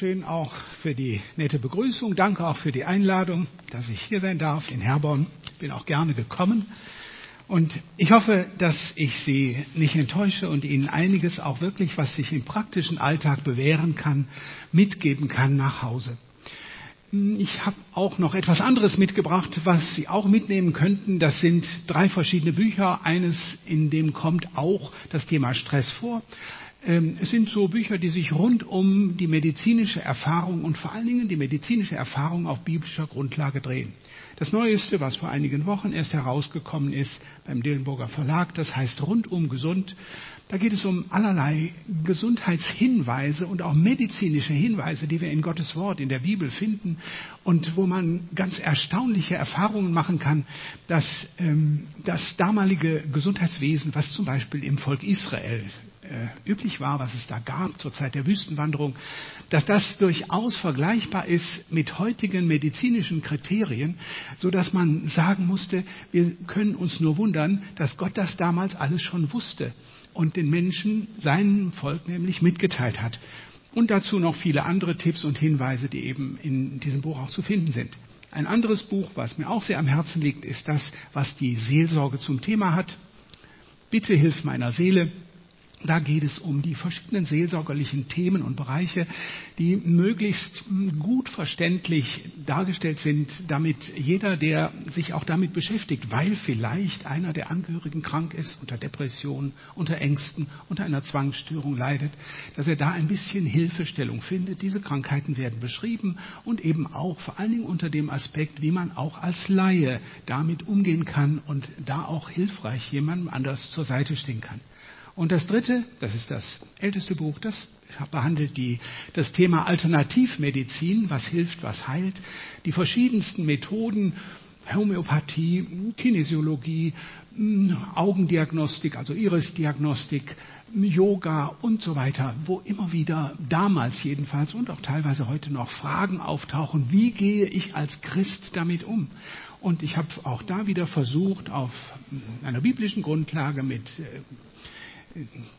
Schön auch für die nette Begrüßung. Danke auch für die Einladung, dass ich hier sein darf in Herborn. Bin auch gerne gekommen. Und ich hoffe, dass ich Sie nicht enttäusche und Ihnen einiges auch wirklich, was sich im praktischen Alltag bewähren kann, mitgeben kann nach Hause. Ich habe auch noch etwas anderes mitgebracht, was Sie auch mitnehmen könnten. Das sind drei verschiedene Bücher. Eines, in dem kommt auch das Thema Stress vor. Ähm, es sind so Bücher, die sich rund um die medizinische Erfahrung und vor allen Dingen die medizinische Erfahrung auf biblischer Grundlage drehen. Das Neueste, was vor einigen Wochen erst herausgekommen ist beim Dillenburger Verlag, das heißt Rundum gesund. Da geht es um allerlei Gesundheitshinweise und auch medizinische Hinweise, die wir in Gottes Wort, in der Bibel finden und wo man ganz erstaunliche Erfahrungen machen kann, dass ähm, das damalige Gesundheitswesen, was zum Beispiel im Volk Israel äh, üblich war, was es da gab zur Zeit der Wüstenwanderung, dass das durchaus vergleichbar ist mit heutigen medizinischen Kriterien, so dass man sagen musste, wir können uns nur wundern, dass Gott das damals alles schon wusste und den Menschen, seinem Volk nämlich mitgeteilt hat. Und dazu noch viele andere Tipps und Hinweise, die eben in diesem Buch auch zu finden sind. Ein anderes Buch, was mir auch sehr am Herzen liegt, ist das, was die Seelsorge zum Thema hat. Bitte hilf meiner Seele. Da geht es um die verschiedenen seelsorgerlichen Themen und Bereiche, die möglichst gut verständlich dargestellt sind, damit jeder, der sich auch damit beschäftigt, weil vielleicht einer der Angehörigen krank ist, unter Depression, unter Ängsten, unter einer Zwangsstörung leidet, dass er da ein bisschen Hilfestellung findet. Diese Krankheiten werden beschrieben und eben auch vor allen Dingen unter dem Aspekt, wie man auch als Laie damit umgehen kann und da auch hilfreich jemandem anders zur Seite stehen kann. Und das dritte, das ist das älteste Buch, das behandelt die, das Thema Alternativmedizin, was hilft, was heilt, die verschiedensten Methoden, Homöopathie, Kinesiologie, Augendiagnostik, also Irisdiagnostik, Yoga und so weiter, wo immer wieder damals jedenfalls und auch teilweise heute noch Fragen auftauchen, wie gehe ich als Christ damit um? Und ich habe auch da wieder versucht, auf einer biblischen Grundlage mit äh,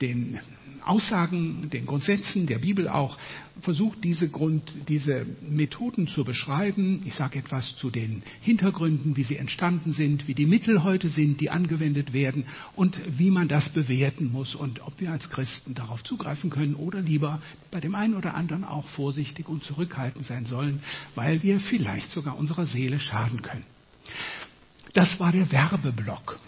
den Aussagen, den Grundsätzen der Bibel auch versucht, diese, Grund, diese Methoden zu beschreiben. Ich sage etwas zu den Hintergründen, wie sie entstanden sind, wie die Mittel heute sind, die angewendet werden und wie man das bewerten muss und ob wir als Christen darauf zugreifen können oder lieber bei dem einen oder anderen auch vorsichtig und zurückhaltend sein sollen, weil wir vielleicht sogar unserer Seele schaden können. Das war der Werbeblock.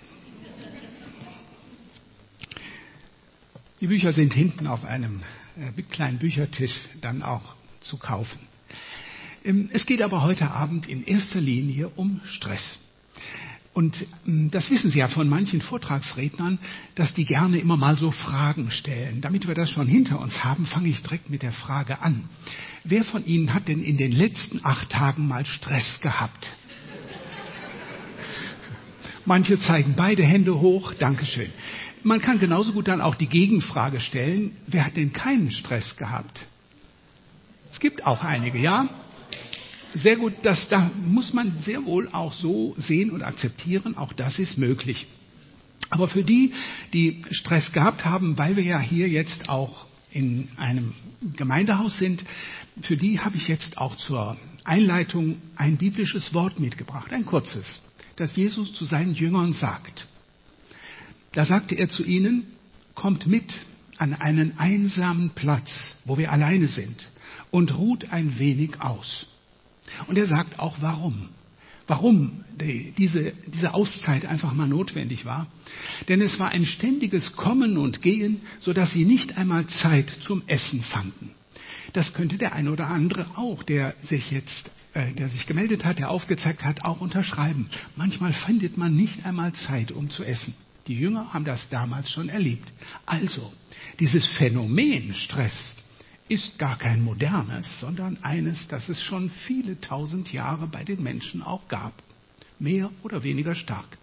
Die Bücher sind hinten auf einem äh, kleinen Büchertisch dann auch zu kaufen. Ähm, es geht aber heute Abend in erster Linie um Stress. Und ähm, das wissen Sie ja von manchen Vortragsrednern, dass die gerne immer mal so Fragen stellen. Damit wir das schon hinter uns haben, fange ich direkt mit der Frage an. Wer von Ihnen hat denn in den letzten acht Tagen mal Stress gehabt? Manche zeigen beide Hände hoch. Dankeschön. Man kann genauso gut dann auch die Gegenfrage stellen, wer hat denn keinen Stress gehabt? Es gibt auch einige, ja. Sehr gut, das da muss man sehr wohl auch so sehen und akzeptieren, auch das ist möglich. Aber für die, die Stress gehabt haben, weil wir ja hier jetzt auch in einem Gemeindehaus sind, für die habe ich jetzt auch zur Einleitung ein biblisches Wort mitgebracht, ein kurzes, das Jesus zu seinen Jüngern sagt. Da sagte er zu ihnen, kommt mit an einen einsamen Platz, wo wir alleine sind, und ruht ein wenig aus. Und er sagt auch warum. Warum die, diese, diese Auszeit einfach mal notwendig war. Denn es war ein ständiges Kommen und Gehen, sodass sie nicht einmal Zeit zum Essen fanden. Das könnte der eine oder andere auch, der sich jetzt, äh, der sich gemeldet hat, der aufgezeigt hat, auch unterschreiben. Manchmal findet man nicht einmal Zeit, um zu essen. Die Jünger haben das damals schon erlebt. Also, dieses Phänomen Stress ist gar kein modernes, sondern eines, das es schon viele tausend Jahre bei den Menschen auch gab. Mehr oder weniger stark.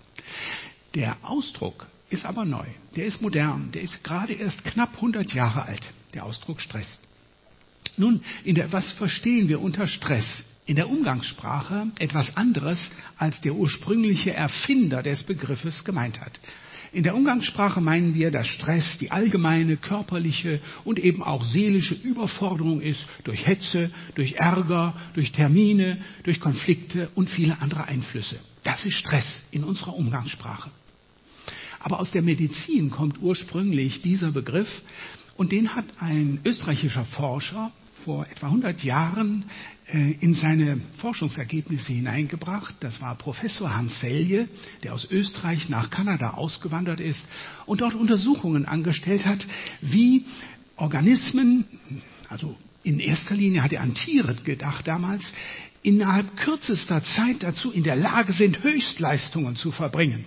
Der Ausdruck ist aber neu. Der ist modern. Der ist gerade erst knapp 100 Jahre alt. Der Ausdruck Stress. Nun, der, was verstehen wir unter Stress? In der Umgangssprache etwas anderes, als der ursprüngliche Erfinder des Begriffes gemeint hat. In der Umgangssprache meinen wir, dass Stress die allgemeine körperliche und eben auch seelische Überforderung ist durch Hetze, durch Ärger, durch Termine, durch Konflikte und viele andere Einflüsse. Das ist Stress in unserer Umgangssprache. Aber aus der Medizin kommt ursprünglich dieser Begriff und den hat ein österreichischer Forscher vor etwa 100 Jahren äh, in seine Forschungsergebnisse hineingebracht. Das war Professor Hans Selje, der aus Österreich nach Kanada ausgewandert ist und dort Untersuchungen angestellt hat, wie Organismen, also in erster Linie hat er an Tiere gedacht damals, innerhalb kürzester Zeit dazu in der Lage sind, Höchstleistungen zu verbringen.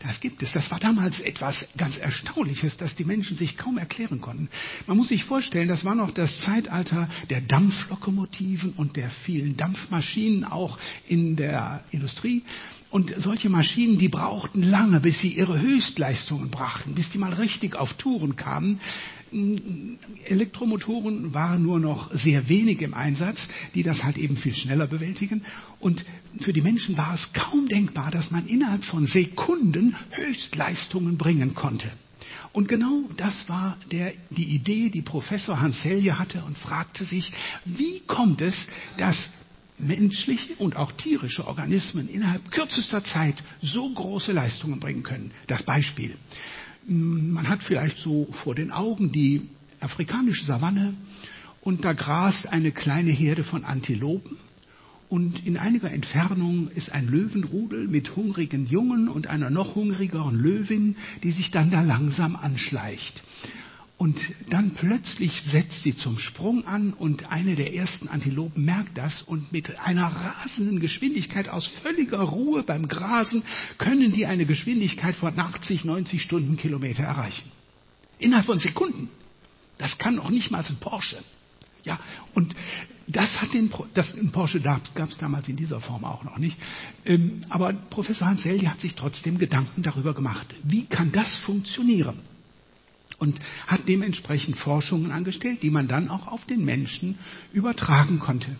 Das gibt es. Das war damals etwas ganz Erstaunliches, das die Menschen sich kaum erklären konnten. Man muss sich vorstellen, das war noch das Zeitalter der Dampflokomotiven und der vielen Dampfmaschinen auch in der Industrie. Und solche Maschinen, die brauchten lange, bis sie ihre Höchstleistungen brachten, bis die mal richtig auf Touren kamen. Elektromotoren waren nur noch sehr wenig im Einsatz, die das halt eben viel schneller bewältigen. Und für die Menschen war es kaum denkbar, dass man innerhalb von Sekunden Höchstleistungen bringen konnte. Und genau das war der, die Idee, die Professor Hans Selye hatte und fragte sich, wie kommt es, dass menschliche und auch tierische Organismen innerhalb kürzester Zeit so große Leistungen bringen können. Das Beispiel. Man hat vielleicht so vor den Augen die afrikanische Savanne und da grast eine kleine Herde von Antilopen und in einiger Entfernung ist ein Löwenrudel mit hungrigen Jungen und einer noch hungrigeren Löwin, die sich dann da langsam anschleicht. Und dann plötzlich setzt sie zum Sprung an und eine der ersten Antilopen merkt das und mit einer rasenden Geschwindigkeit aus völliger Ruhe beim Grasen können die eine Geschwindigkeit von 80, 90 Stundenkilometer erreichen. Innerhalb von Sekunden. Das kann auch nicht mal ein Porsche. Ja, und das hat den, das, ein Porsche gab es damals in dieser Form auch noch nicht. Ähm, aber Professor Hans Selye hat sich trotzdem Gedanken darüber gemacht. Wie kann das funktionieren? Und hat dementsprechend Forschungen angestellt, die man dann auch auf den Menschen übertragen konnte.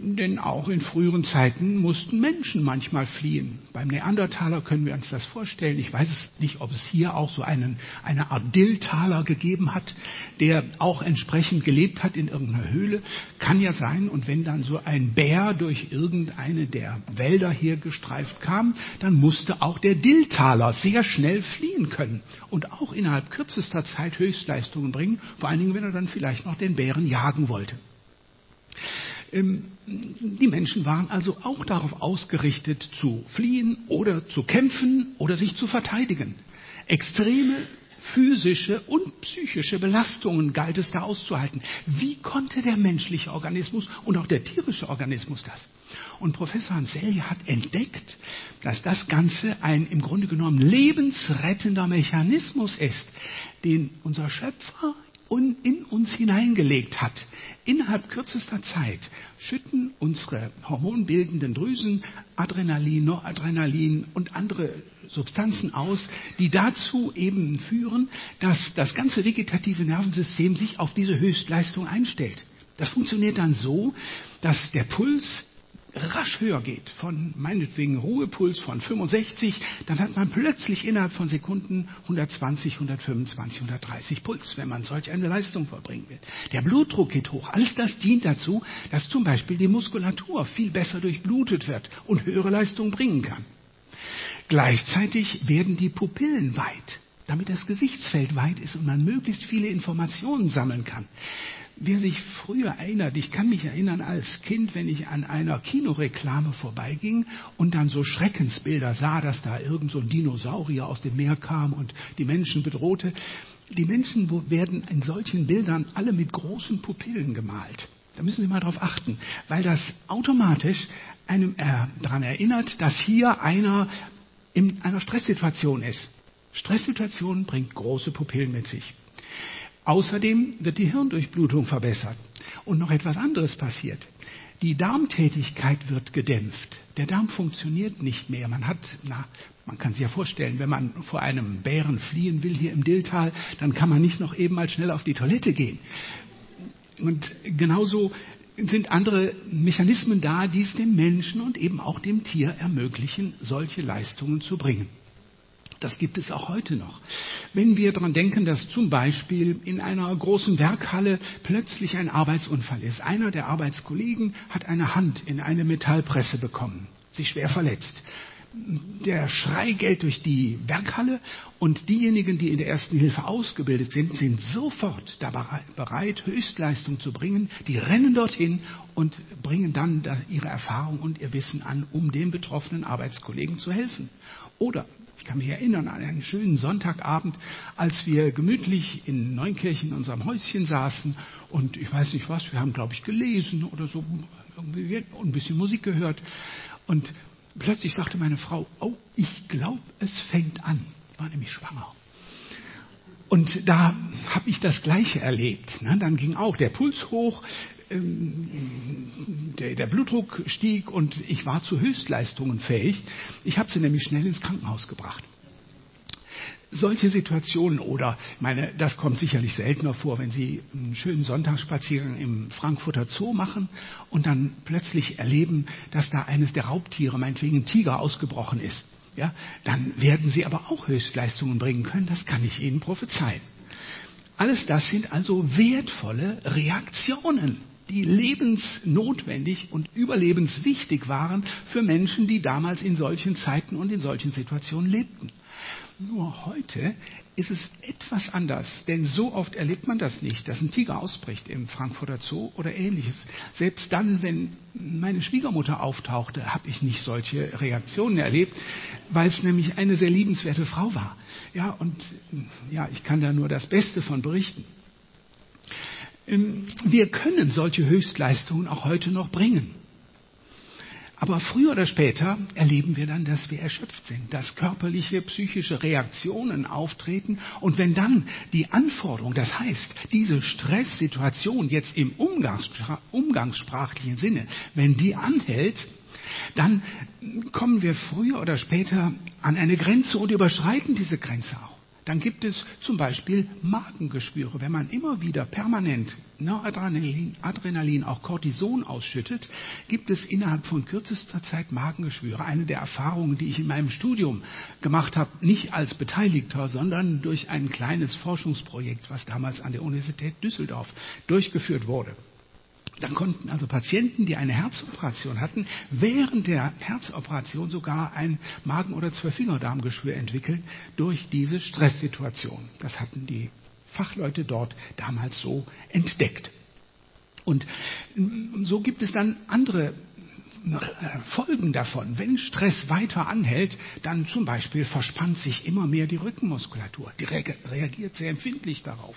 Denn auch in früheren Zeiten mussten Menschen manchmal fliehen. Beim Neandertaler können wir uns das vorstellen. Ich weiß es nicht, ob es hier auch so einen, eine Art Dilltaler gegeben hat, der auch entsprechend gelebt hat in irgendeiner Höhle. Kann ja sein. Und wenn dann so ein Bär durch irgendeine der Wälder hier gestreift kam, dann musste auch der Dilltaler sehr schnell fliehen können und auch innerhalb kürzester Zeit Höchstleistungen bringen. Vor allen Dingen, wenn er dann vielleicht noch den Bären jagen wollte. Ähm, die Menschen waren also auch darauf ausgerichtet, zu fliehen oder zu kämpfen oder sich zu verteidigen. Extreme physische und psychische Belastungen galt es da auszuhalten. Wie konnte der menschliche Organismus und auch der tierische Organismus das? Und Professor Anselje hat entdeckt, dass das Ganze ein im Grunde genommen lebensrettender Mechanismus ist, den unser Schöpfer in uns hineingelegt hat. Innerhalb kürzester Zeit schütten unsere hormonbildenden Drüsen Adrenalin, Noradrenalin und andere Substanzen aus, die dazu eben führen, dass das ganze vegetative Nervensystem sich auf diese Höchstleistung einstellt. Das funktioniert dann so, dass der Puls rasch höher geht, von meinetwegen Ruhepuls von 65, dann hat man plötzlich innerhalb von Sekunden 120, 125, 130 Puls, wenn man solch eine Leistung vollbringen will. Der Blutdruck geht hoch. Alles das dient dazu, dass zum Beispiel die Muskulatur viel besser durchblutet wird und höhere Leistung bringen kann. Gleichzeitig werden die Pupillen weit, damit das Gesichtsfeld weit ist und man möglichst viele Informationen sammeln kann. Wer sich früher erinnert, ich kann mich erinnern als Kind, wenn ich an einer Kinoreklame vorbeiging und dann so Schreckensbilder sah, dass da irgend so ein Dinosaurier aus dem Meer kam und die Menschen bedrohte. Die Menschen werden in solchen Bildern alle mit großen Pupillen gemalt. Da müssen Sie mal drauf achten, weil das automatisch einem äh, daran erinnert, dass hier einer in einer Stresssituation ist. Stresssituation bringt große Pupillen mit sich. Außerdem wird die Hirndurchblutung verbessert. Und noch etwas anderes passiert. Die Darmtätigkeit wird gedämpft. Der Darm funktioniert nicht mehr. Man hat, na, man kann sich ja vorstellen, wenn man vor einem Bären fliehen will hier im Dilltal, dann kann man nicht noch eben mal schnell auf die Toilette gehen. Und genauso sind andere Mechanismen da, die es dem Menschen und eben auch dem Tier ermöglichen, solche Leistungen zu bringen. Das gibt es auch heute noch. Wenn wir daran denken, dass zum Beispiel in einer großen Werkhalle plötzlich ein Arbeitsunfall ist. Einer der Arbeitskollegen hat eine Hand in eine Metallpresse bekommen, sich schwer verletzt der Schrei geht durch die Werkhalle und diejenigen, die in der ersten Hilfe ausgebildet sind, sind sofort bereit, Höchstleistung zu bringen. Die rennen dorthin und bringen dann ihre Erfahrung und ihr Wissen an, um dem betroffenen Arbeitskollegen zu helfen. Oder ich kann mich erinnern an einen schönen Sonntagabend, als wir gemütlich in Neunkirchen in unserem Häuschen saßen und ich weiß nicht was, wir haben glaube ich gelesen oder so, irgendwie ein bisschen Musik gehört und plötzlich sagte meine Frau, oh, ich glaube, es fängt an. Ich war nämlich schwanger. Und da habe ich das Gleiche erlebt. Ne? Dann ging auch der Puls hoch, der, der, Blutdruck stieg und ich war zu Höchstleistungen fähig. Ich habe sie nämlich schnell ins Krankenhaus gebracht solche Situationen oder, meine, das kommt sicherlich seltener vor, wenn Sie einen schönen Sonntagsspaziergang im Frankfurter Zoo machen und dann plötzlich erleben, dass da eines der Raubtiere, meinetwegen ein Tiger, ausgebrochen ist. Ja, dann werden Sie aber auch Höchstleistungen bringen können, das kann ich Ihnen prophezeien. Alles das sind also wertvolle Reaktionen, die lebensnotwendig und überlebenswichtig waren für Menschen, die damals in solchen Zeiten und in solchen Situationen lebten. Nur heute ist es etwas anders, denn so oft erlebt man das nicht, dass ein Tiger ausbricht im Frankfurter Zoo oder ähnliches. Selbst dann, wenn meine Schwiegermutter auftauchte, habe ich nicht solche Reaktionen erlebt, weil es nämlich eine sehr liebenswerte Frau war. Ja, und ja, ich kann da nur das Beste von berichten. Ähm, wir können solche Höchstleistungen auch heute noch bringen. Aber früher oder später erleben wir dann, dass wir erschöpft sind, dass körperliche, psychische Reaktionen auftreten. Und wenn dann die Anforderung, das heißt, diese Stresssituation jetzt im umgangssprachlichen Sinne, wenn die anhält, dann kommen wir früher oder später an eine Grenze und überschreiten diese Grenze auch. Dann gibt es zum Beispiel Magengeschwüre. Wenn man immer wieder permanent Adrenalin, Adrenalin, auch Cortison ausschüttet, gibt es innerhalb von kürzester Zeit Magengeschwüre. Eine der Erfahrungen, die ich in meinem Studium gemacht habe, nicht als Beteiligter, sondern durch ein kleines Forschungsprojekt, was damals an der Universität Düsseldorf durchgeführt wurde. Dann konnten also Patienten, die eine Herzoperation hatten, während der Herzoperation sogar ein Magen- oder Zwölffingerdarmgeschwür entwickeln durch diese Stresssituation. Das hatten die Fachleute dort damals so entdeckt. Und so gibt es dann andere Folgen davon. Wenn Stress weiter anhält, dann zum Beispiel verspannt sich immer mehr die Rückenmuskulatur. Die reagiert sehr empfindlich darauf.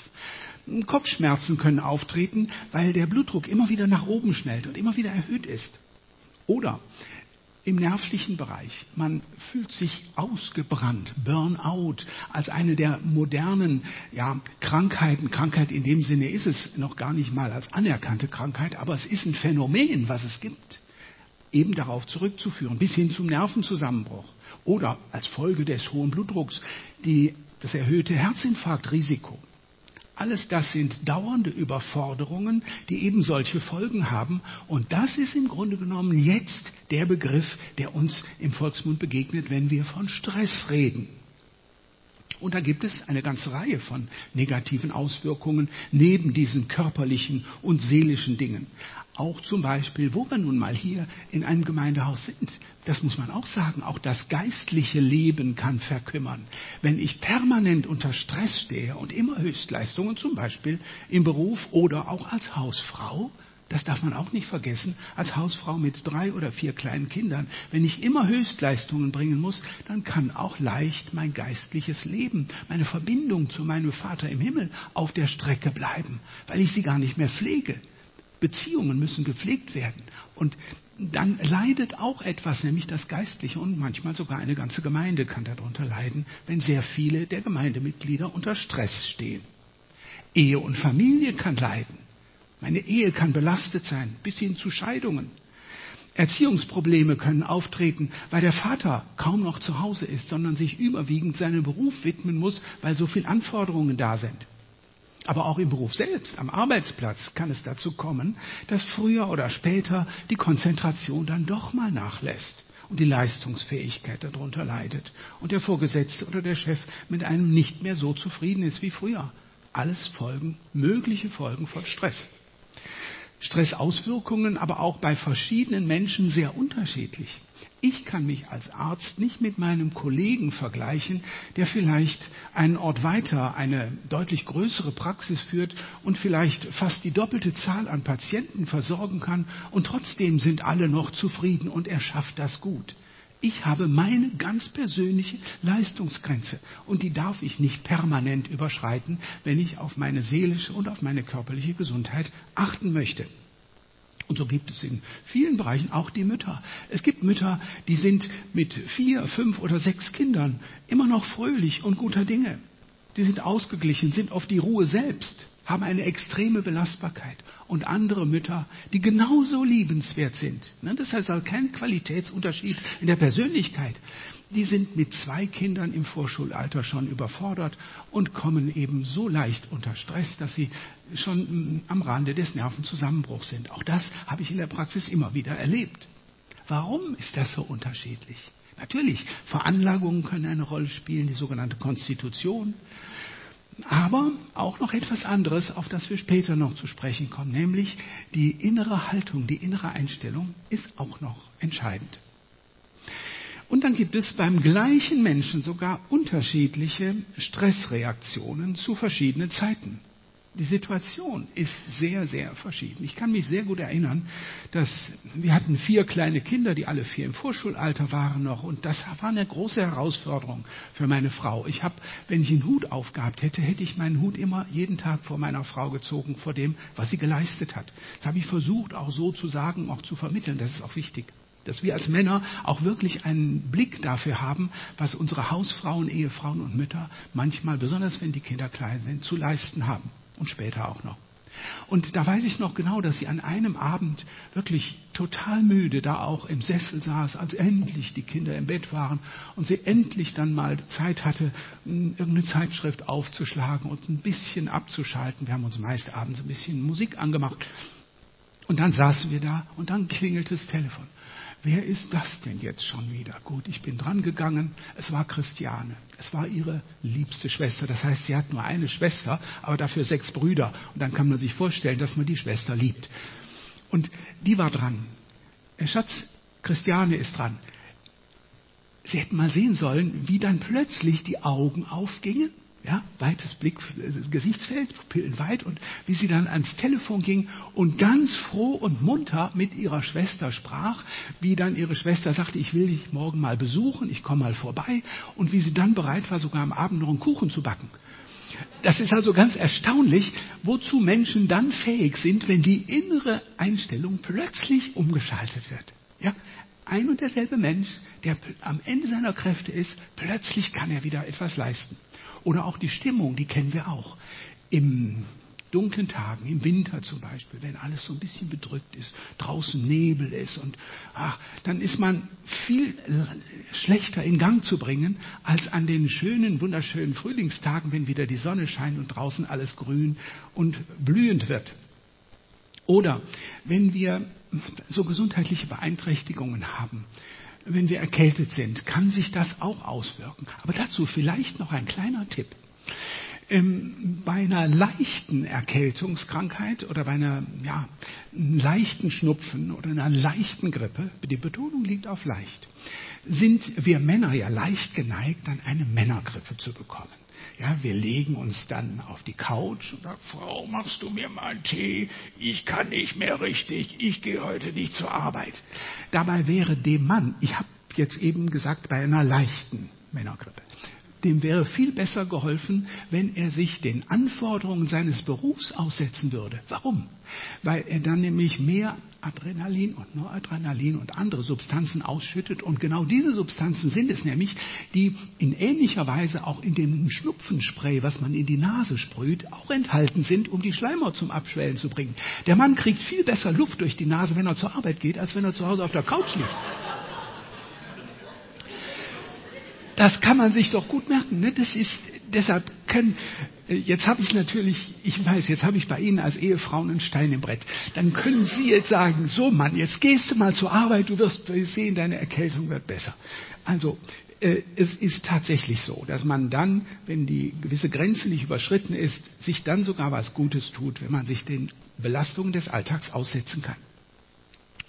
Kopfschmerzen können auftreten, weil der Blutdruck immer wieder nach oben schnellt und immer wieder erhöht ist. Oder im nervlichen Bereich. Man fühlt sich ausgebrannt, Burnout, als eine der modernen ja, Krankheiten. Krankheit in dem Sinne ist es noch gar nicht mal als anerkannte Krankheit, aber es ist ein Phänomen, was es gibt eben darauf zurückzuführen, bis hin zum Nervenzusammenbruch oder als Folge des hohen Blutdrucks die, das erhöhte Herzinfarktrisiko. Alles das sind dauernde Überforderungen, die eben solche Folgen haben. Und das ist im Grunde genommen jetzt der Begriff, der uns im Volksmund begegnet, wenn wir von Stress reden. Und da gibt es eine ganze Reihe von negativen Auswirkungen neben diesen körperlichen und seelischen Dingen. Auch zum Beispiel, wo wir nun mal hier in einem Gemeindehaus sind. Das muss man auch sagen. Auch das geistliche Leben kann verkümmern. Wenn ich permanent unter Stress stehe und immer Höchstleistungen, zum Beispiel im Beruf oder auch als Hausfrau, das darf man auch nicht vergessen, als Hausfrau mit drei oder vier kleinen Kindern, wenn ich immer Höchstleistungen bringen muss, dann kann auch leicht mein geistliches Leben, meine Verbindung zu meinem Vater im Himmel auf der Strecke bleiben, weil ich sie gar nicht mehr pflege. Beziehungen müssen gepflegt werden. Und dann leidet auch etwas, nämlich das Geistliche und manchmal sogar eine ganze Gemeinde kann darunter leiden, wenn sehr viele der Gemeindemitglieder unter Stress stehen. Ehe und Familie kann leiden. Meine Ehe kann belastet sein, bis hin zu Scheidungen. Erziehungsprobleme können auftreten, weil der Vater kaum noch zu Hause ist, sondern sich überwiegend seinem Beruf widmen muss, weil so viele Anforderungen da sind. Aber auch im Beruf selbst, am Arbeitsplatz kann es dazu kommen, dass früher oder später die Konzentration dann doch mal nachlässt. und die Leistungsfähigkeit darunter leidet und der Vorgesetzte oder der Chef mit einem nicht mehr so zufrieden ist wie früher. Alles Folgen, mögliche Folgen von Stress. Stressauswirkungen aber auch bei verschiedenen Menschen sehr unterschiedlich. Ich kann mich als Arzt nicht mit meinem Kollegen vergleichen, der vielleicht einen Ort weiter eine deutlich größere Praxis führt und vielleicht fast die doppelte Zahl an Patienten versorgen kann und trotzdem sind alle noch zufrieden und er schafft das gut. Ich habe meine ganz persönliche Leistungsgrenze und die darf ich nicht permanent überschreiten, wenn ich auf meine seelische und auf meine körperliche Gesundheit achten möchte. Und so gibt es in vielen Bereichen auch die Mütter. Es gibt Mütter, die sind mit vier, fünf oder sechs Kindern immer noch fröhlich und guter Dinge. Die sind ausgeglichen, sind auf die Ruhe selbst haben eine extreme Belastbarkeit und andere Mütter, die genauso liebenswert sind. Ne, das heißt also kein Qualitätsunterschied in der Persönlichkeit. Die sind mit zwei Kindern im Vorschulalter schon überfordert und kommen eben so leicht unter Stress, dass sie schon mm, am Rande des Nervenzusammenbruchs sind. Auch das habe ich in der Praxis immer wieder erlebt. Warum ist das so unterschiedlich? Natürlich, Veranlagungen können eine Rolle spielen, die sogenannte Konstitution. Aber auch noch etwas anderes, auf das wir später noch zu sprechen kommen, nämlich die innere Haltung, die innere Einstellung ist auch noch entscheidend. Und dann gibt es beim gleichen Menschen sogar unterschiedliche Stressreaktionen zu verschiedenen Zeiten die Situation ist sehr, sehr verschieden. Ich kann mich sehr gut erinnern, dass wir hatten vier kleine Kinder, die alle vier im Vorschulalter waren noch. Und das war eine große Herausforderung für meine Frau. Ich habe, wenn ich einen Hut aufgehabt hätte, hätte ich meinen Hut immer jeden Tag vor meiner Frau gezogen, vor dem, was sie geleistet hat. Das habe ich versucht, auch so zu sagen, auch zu vermitteln. Das ist auch wichtig dass wir als Männer auch wirklich einen Blick dafür haben, was unsere Hausfrauen, Ehefrauen und Mütter manchmal, besonders wenn die Kinder klein sind, zu leisten haben und später auch noch. Und da weiß ich noch genau, dass sie an einem Abend wirklich total müde da auch im Sessel saß, als endlich die Kinder im Bett waren und sie endlich dann mal Zeit hatte, irgendeine Zeitschrift aufzuschlagen und ein bisschen abzuschalten. Wir haben uns meist abends ein bisschen Musik angemacht. Und dann saßen wir da und dann klingelte das Telefon. Wer ist das denn jetzt schon wieder? Gut, ich bin dran gegangen. Es war Christiane. Es war ihre liebste Schwester. Das heißt, sie hat nur eine Schwester, aber dafür sechs Brüder. Und dann kann man sich vorstellen, dass man die Schwester liebt. Und die war dran. Herr Schatz, Christiane ist dran. Sie hätten mal sehen sollen, wie dann plötzlich die Augen aufgingen ja, weites Blick, Gesichtsfeld, Pupillen weit und wie sie dann ans Telefon ging und ganz froh und munter mit ihrer Schwester sprach, wie dann ihre Schwester sagte, ich will dich morgen mal besuchen, ich komme mal vorbei und wie sie dann bereit war, sogar am Abend noch einen Kuchen zu backen. Das ist also ganz erstaunlich, wozu Menschen dann fähig sind, wenn die innere Einstellung plötzlich umgeschaltet wird. Ja, ein und derselbe Mensch, der am Ende seiner Kräfte ist, plötzlich kann er wieder etwas leisten. Oder auch die Stimmung, die kennen wir auch. Im dunklen Tagen, im Winter zum Beispiel, wenn alles so ein bisschen bedrückt ist, draußen Nebel ist und ach, dann ist man viel schlechter in Gang zu bringen als an den schönen, wunderschönen Frühlingstagen, wenn wieder die Sonne scheint und draußen alles grün und blühend wird. Oder wenn wir so gesundheitliche Beeinträchtigungen haben, wenn wir erkältet sind, kann sich das auch auswirken. Aber dazu vielleicht noch ein kleiner Tipp. Ähm, bei einer leichten Erkältungskrankheit oder bei einer ja, leichten Schnupfen oder einer leichten Grippe, die Betonung liegt auf leicht, sind wir Männer ja leicht geneigt, dann eine Männergrippe zu bekommen. Ja, wir legen uns dann auf die Couch und sagen, Frau, machst du mir mal einen Tee? Ich kann nicht mehr richtig, ich gehe heute nicht zur Arbeit. Dabei wäre dem Mann, ich habe jetzt eben gesagt, bei einer leichten Männergrippe, dem wäre viel besser geholfen, wenn er sich den Anforderungen seines Berufs aussetzen würde. Warum? Weil er dann nämlich mehr Adrenalin und Noradrenalin und andere Substanzen ausschüttet. Und genau diese Substanzen sind es nämlich, die in ähnlicher Weise auch in dem Schnupfenspray, was man in die Nase sprüht, auch enthalten sind, um die Schleimhaut zum Abschwellen zu bringen. Der Mann kriegt viel besser Luft durch die Nase, wenn er zur Arbeit geht, als wenn er zu Hause auf der Couch liegt. Das kann man sich doch gut merken. Ne? Das ist, deshalb können, äh, jetzt habe ich natürlich, ich weiß, jetzt habe ich bei Ihnen als Ehefrau einen Stein im Brett. Dann können Sie jetzt sagen, so Mann, jetzt gehst du mal zur Arbeit, du wirst sehen, deine Erkältung wird besser. Also, äh, es ist tatsächlich so, dass man dann, wenn die gewisse Grenze nicht überschritten ist, sich dann sogar was Gutes tut, wenn man sich den Belastungen des Alltags aussetzen kann.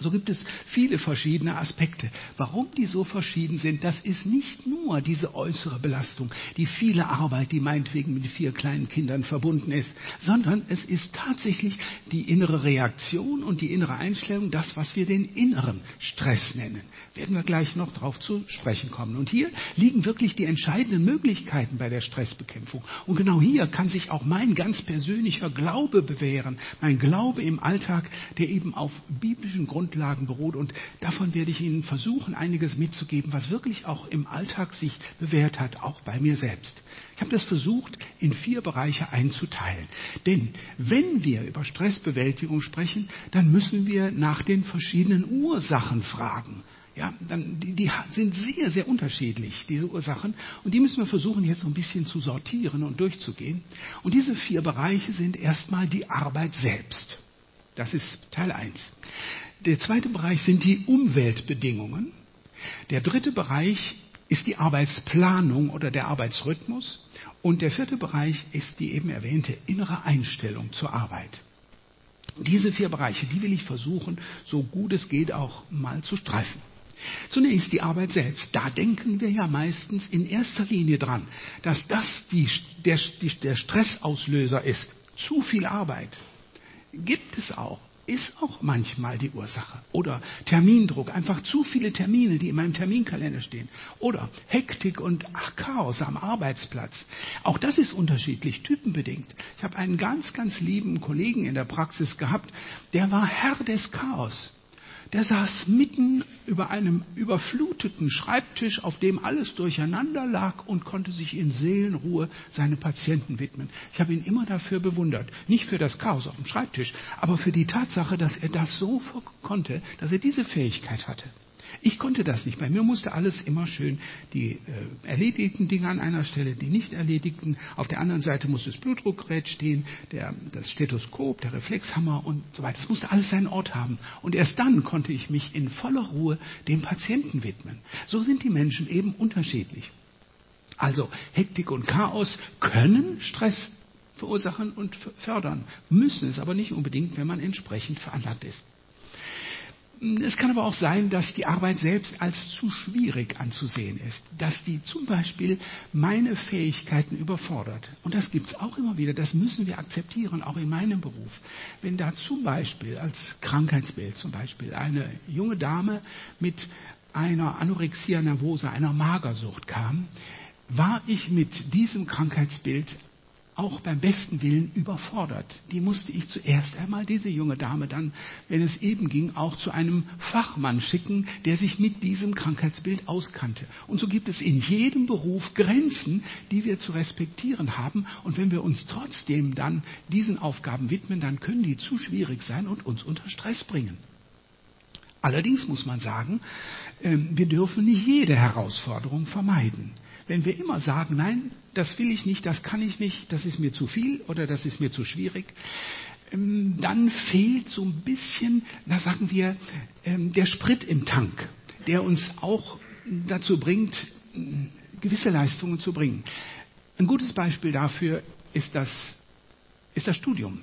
So gibt es viele verschiedene Aspekte. Warum die so verschieden sind, das ist nicht nur diese äußere Belastung, die viele Arbeit, die meinetwegen mit vier kleinen Kindern verbunden ist, sondern es ist tatsächlich die innere Reaktion und die innere Einstellung, das, was wir den inneren Stress nennen. Werden wir gleich noch darauf zu sprechen kommen. Und hier liegen wirklich die entscheidenden Möglichkeiten bei der Stressbekämpfung. Und genau hier kann sich auch mein ganz persönlicher Glaube bewähren. Mein Glaube im Alltag, der eben auf biblischen Grund Grundlagen beruht. Und davon werde ich Ihnen versuchen, einiges mitzugeben, was wirklich auch im Alltag sich bewährt hat, auch bei mir selbst. Ich habe das versucht, in vier Bereiche einzuteilen. Denn wenn wir über Stressbewältigung sprechen, dann müssen wir nach den verschiedenen Ursachen fragen. Ja, dann, die, die sind sehr, sehr unterschiedlich, diese Ursachen. Und die müssen wir versuchen, jetzt so ein bisschen zu sortieren und durchzugehen. Und diese vier Bereiche sind erstmal die Arbeit selbst. Das ist Teil 1. Der zweite Bereich sind die Umweltbedingungen. Der dritte Bereich ist die Arbeitsplanung oder der Arbeitsrhythmus. Und der vierte Bereich ist die eben erwähnte innere Einstellung zur Arbeit. Diese vier Bereiche, die will ich versuchen, so gut es geht, auch mal zu streifen. Zunächst die Arbeit selbst. Da denken wir ja meistens in erster Linie dran, dass das die, der, die, der Stressauslöser ist. Zu viel Arbeit. Gibt es auch ist auch manchmal die Ursache. Oder Termindruck, einfach zu viele Termine, die in meinem Terminkalender stehen. Oder Hektik und ach, Chaos am Arbeitsplatz. Auch das ist unterschiedlich, typenbedingt. Ich habe einen ganz, ganz lieben Kollegen in der Praxis gehabt, der war Herr des Chaos der saß mitten über einem überfluteten Schreibtisch, auf dem alles durcheinander lag und konnte sich in Seelenruhe seine Patienten widmen. Ich habe ihn immer dafür bewundert. Nicht für das Chaos auf dem Schreibtisch, aber für die Tatsache, dass er das so konnte, dass er diese Fähigkeit hatte. Ich konnte das nicht. Bei mir musste alles immer schön die äh, erledigten Dinge an einer Stelle, die nicht erledigten. Auf der anderen Seite musste das Blutdruckgerät stehen, der, das Stethoskop, der Reflexhammer und so weiter. Das musste alles seinen Ort haben. Und erst dann konnte ich mich in voller Ruhe dem Patienten widmen. So sind die Menschen eben unterschiedlich. Also Hektik und Chaos können Stress verursachen und fördern, müssen es aber nicht unbedingt, wenn man entsprechend veranlagt ist. Es kann aber auch sein, dass die Arbeit selbst als zu schwierig anzusehen ist, dass die zum Beispiel meine Fähigkeiten überfordert. Und das gibt es auch immer wieder, das müssen wir akzeptieren, auch in meinem Beruf. Wenn da zum Beispiel als Krankheitsbild zum Beispiel eine junge Dame mit einer Anorexia nervosa, einer Magersucht kam, war ich mit diesem Krankheitsbild auch beim besten Willen überfordert. Die musste ich zuerst einmal, diese junge Dame, dann, wenn es eben ging, auch zu einem Fachmann schicken, der sich mit diesem Krankheitsbild auskannte. Und so gibt es in jedem Beruf Grenzen, die wir zu respektieren haben. Und wenn wir uns trotzdem dann diesen Aufgaben widmen, dann können die zu schwierig sein und uns unter Stress bringen. Allerdings muss man sagen, ähm, wir dürfen nicht jede Herausforderung vermeiden. Wenn wir immer sagen, nein, das will ich nicht, das kann ich nicht, das ist mir zu viel oder das ist mir zu schwierig, ähm, dann fehlt so ein bisschen, da sagen wir, ähm, der Sprit im Tank, der uns auch dazu bringt, gewisse Leistungen zu bringen. Ein gutes Beispiel dafür ist das, ist das Studium.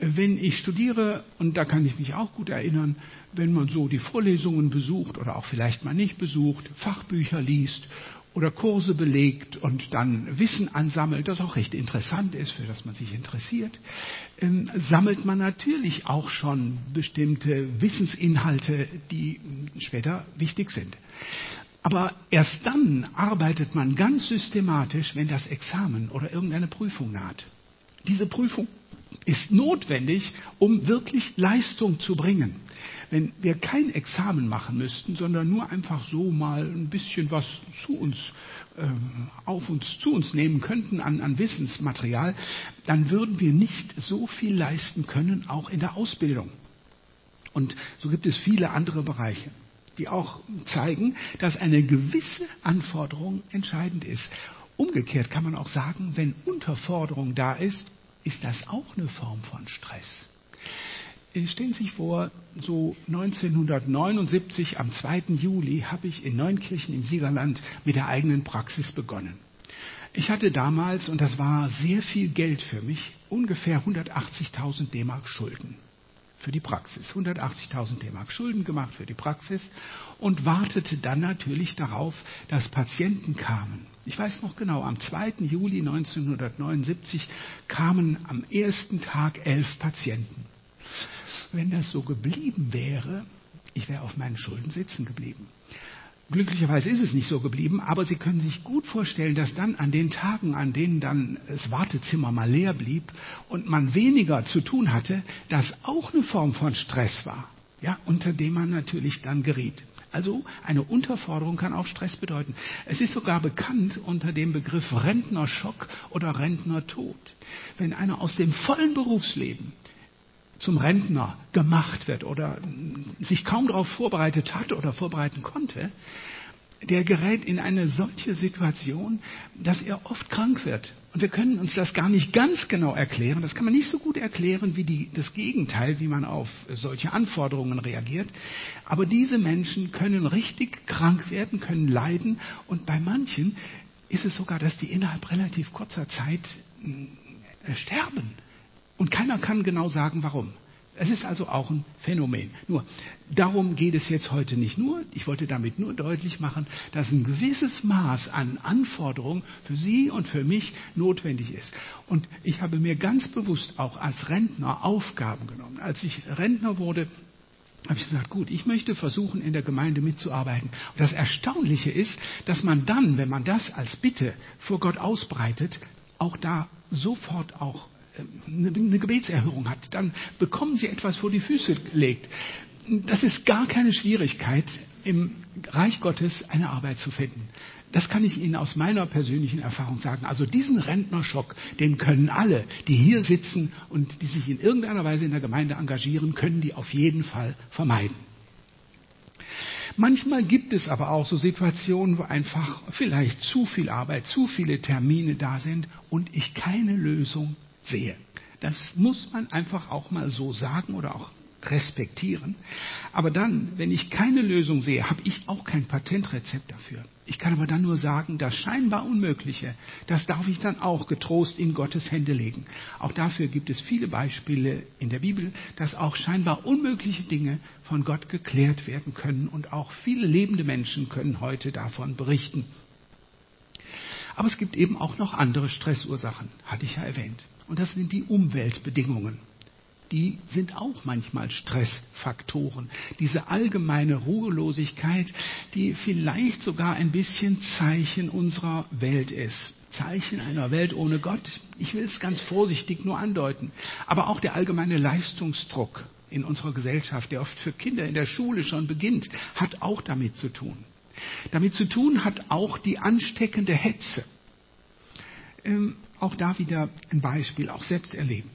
Wenn ich studiere, und da kann ich mich auch gut erinnern, wenn man so die Vorlesungen besucht oder auch vielleicht mal nicht besucht, Fachbücher liest oder Kurse belegt und dann Wissen ansammelt, das auch recht interessant ist, für das man sich interessiert, ähm, sammelt man natürlich auch schon bestimmte Wissensinhalte, die später wichtig sind. Aber erst dann arbeitet man ganz systematisch, wenn das Examen oder irgendeine Prüfung naht. Diese Prüfung ist notwendig, um wirklich Leistung zu bringen. Wenn wir kein Examen machen müssten, sondern nur einfach so mal ein bisschen was zu uns ähm, auf uns zu uns nehmen könnten an, an Wissensmaterial, dann würden wir nicht so viel leisten können, auch in der Ausbildung. Und so gibt es viele andere Bereiche. die auch zeigen, dass eine gewisse Anforderung entscheidend ist. Umgekehrt kann man auch sagen, wenn Unterforderung da ist, ist das auch eine Form von Stress. Äh, stellen Sie sich vor, so 1979 am 2. Juli habe ich in Neunkirchen im Siegerland mit der eigenen Praxis begonnen. Ich hatte damals, und das war sehr viel Geld für mich, ungefähr 180.000 D-Mark Schulden für die Praxis. 180.000 D-Mark Schulden gemacht für die Praxis und wartete dann natürlich darauf, dass Patienten kamen. Ich weiß noch genau, am 2. Juli 1979 kamen am ersten Tag elf Patienten. Wenn das so geblieben wäre, ich wäre auf meinen Schulden sitzen geblieben. Glücklicherweise ist es nicht so geblieben, aber Sie können sich gut vorstellen, dass dann an den Tagen, an denen dann das Wartezimmer mal leer blieb und man weniger zu tun hatte, das auch eine Form von Stress war, ja, unter dem man natürlich dann geriet. Also eine Unterforderung kann auch Stress bedeuten. Es ist sogar bekannt unter dem Begriff Rentnerschock oder Rentnertod. Wenn einer aus dem vollen Berufsleben zum Rentner gemacht wird oder sich kaum darauf vorbereitet hat oder vorbereiten konnte, der gerät in eine solche Situation, dass er oft krank wird. Und wir können uns das gar nicht ganz genau erklären. Das kann man nicht so gut erklären wie die, das Gegenteil, wie man auf solche Anforderungen reagiert. Aber diese Menschen können richtig krank werden, können leiden. Und bei manchen ist es sogar, dass die innerhalb relativ kurzer Zeit äh, sterben. Und keiner kann genau sagen, warum. Es ist also auch ein Phänomen. Nur, darum geht es jetzt heute nicht nur. Ich wollte damit nur deutlich machen, dass ein gewisses Maß an Anforderungen für Sie und für mich notwendig ist. Und ich habe mir ganz bewusst auch als Rentner Aufgaben genommen. Als ich Rentner wurde, habe ich gesagt, gut, ich möchte versuchen, in der Gemeinde mitzuarbeiten. Und das Erstaunliche ist, dass man dann, wenn man das als Bitte vor Gott ausbreitet, auch da sofort auch eine Gebetserhörung hat, dann bekommen Sie etwas vor die Füße gelegt. Das ist gar keine Schwierigkeit, im Reich Gottes eine Arbeit zu finden. Das kann ich Ihnen aus meiner persönlichen Erfahrung sagen. Also diesen Rentnerschock, den können alle, die hier sitzen und die sich in irgendeiner Weise in der Gemeinde engagieren, können die auf jeden Fall vermeiden. Manchmal gibt es aber auch so Situationen, wo einfach vielleicht zu viel Arbeit, zu viele Termine da sind und ich keine Lösung sehe. Das muss man einfach auch mal so sagen oder auch respektieren. Aber dann, wenn ich keine Lösung sehe, habe ich auch kein Patentrezept dafür. Ich kann aber dann nur sagen, das scheinbar Unmögliche, das darf ich dann auch getrost in Gottes Hände legen. Auch dafür gibt es viele Beispiele in der Bibel, dass auch scheinbar unmögliche Dinge von Gott geklärt werden können. Und auch viele lebende Menschen können heute davon berichten. Aber es gibt eben auch noch andere Stressursachen, hatte ich ja erwähnt. Und das sind die Umweltbedingungen. Die sind auch manchmal Stressfaktoren. Diese allgemeine Ruhelosigkeit, die vielleicht sogar ein bisschen Zeichen unserer Welt ist. Zeichen einer Welt ohne Gott. Ich will es ganz vorsichtig nur andeuten. Aber auch der allgemeine Leistungsdruck in unserer Gesellschaft, der oft für Kinder in der Schule schon beginnt, hat auch damit zu tun. Damit zu tun hat auch die ansteckende Hetze. Ähm, auch da wieder ein Beispiel, auch selbst erlebt.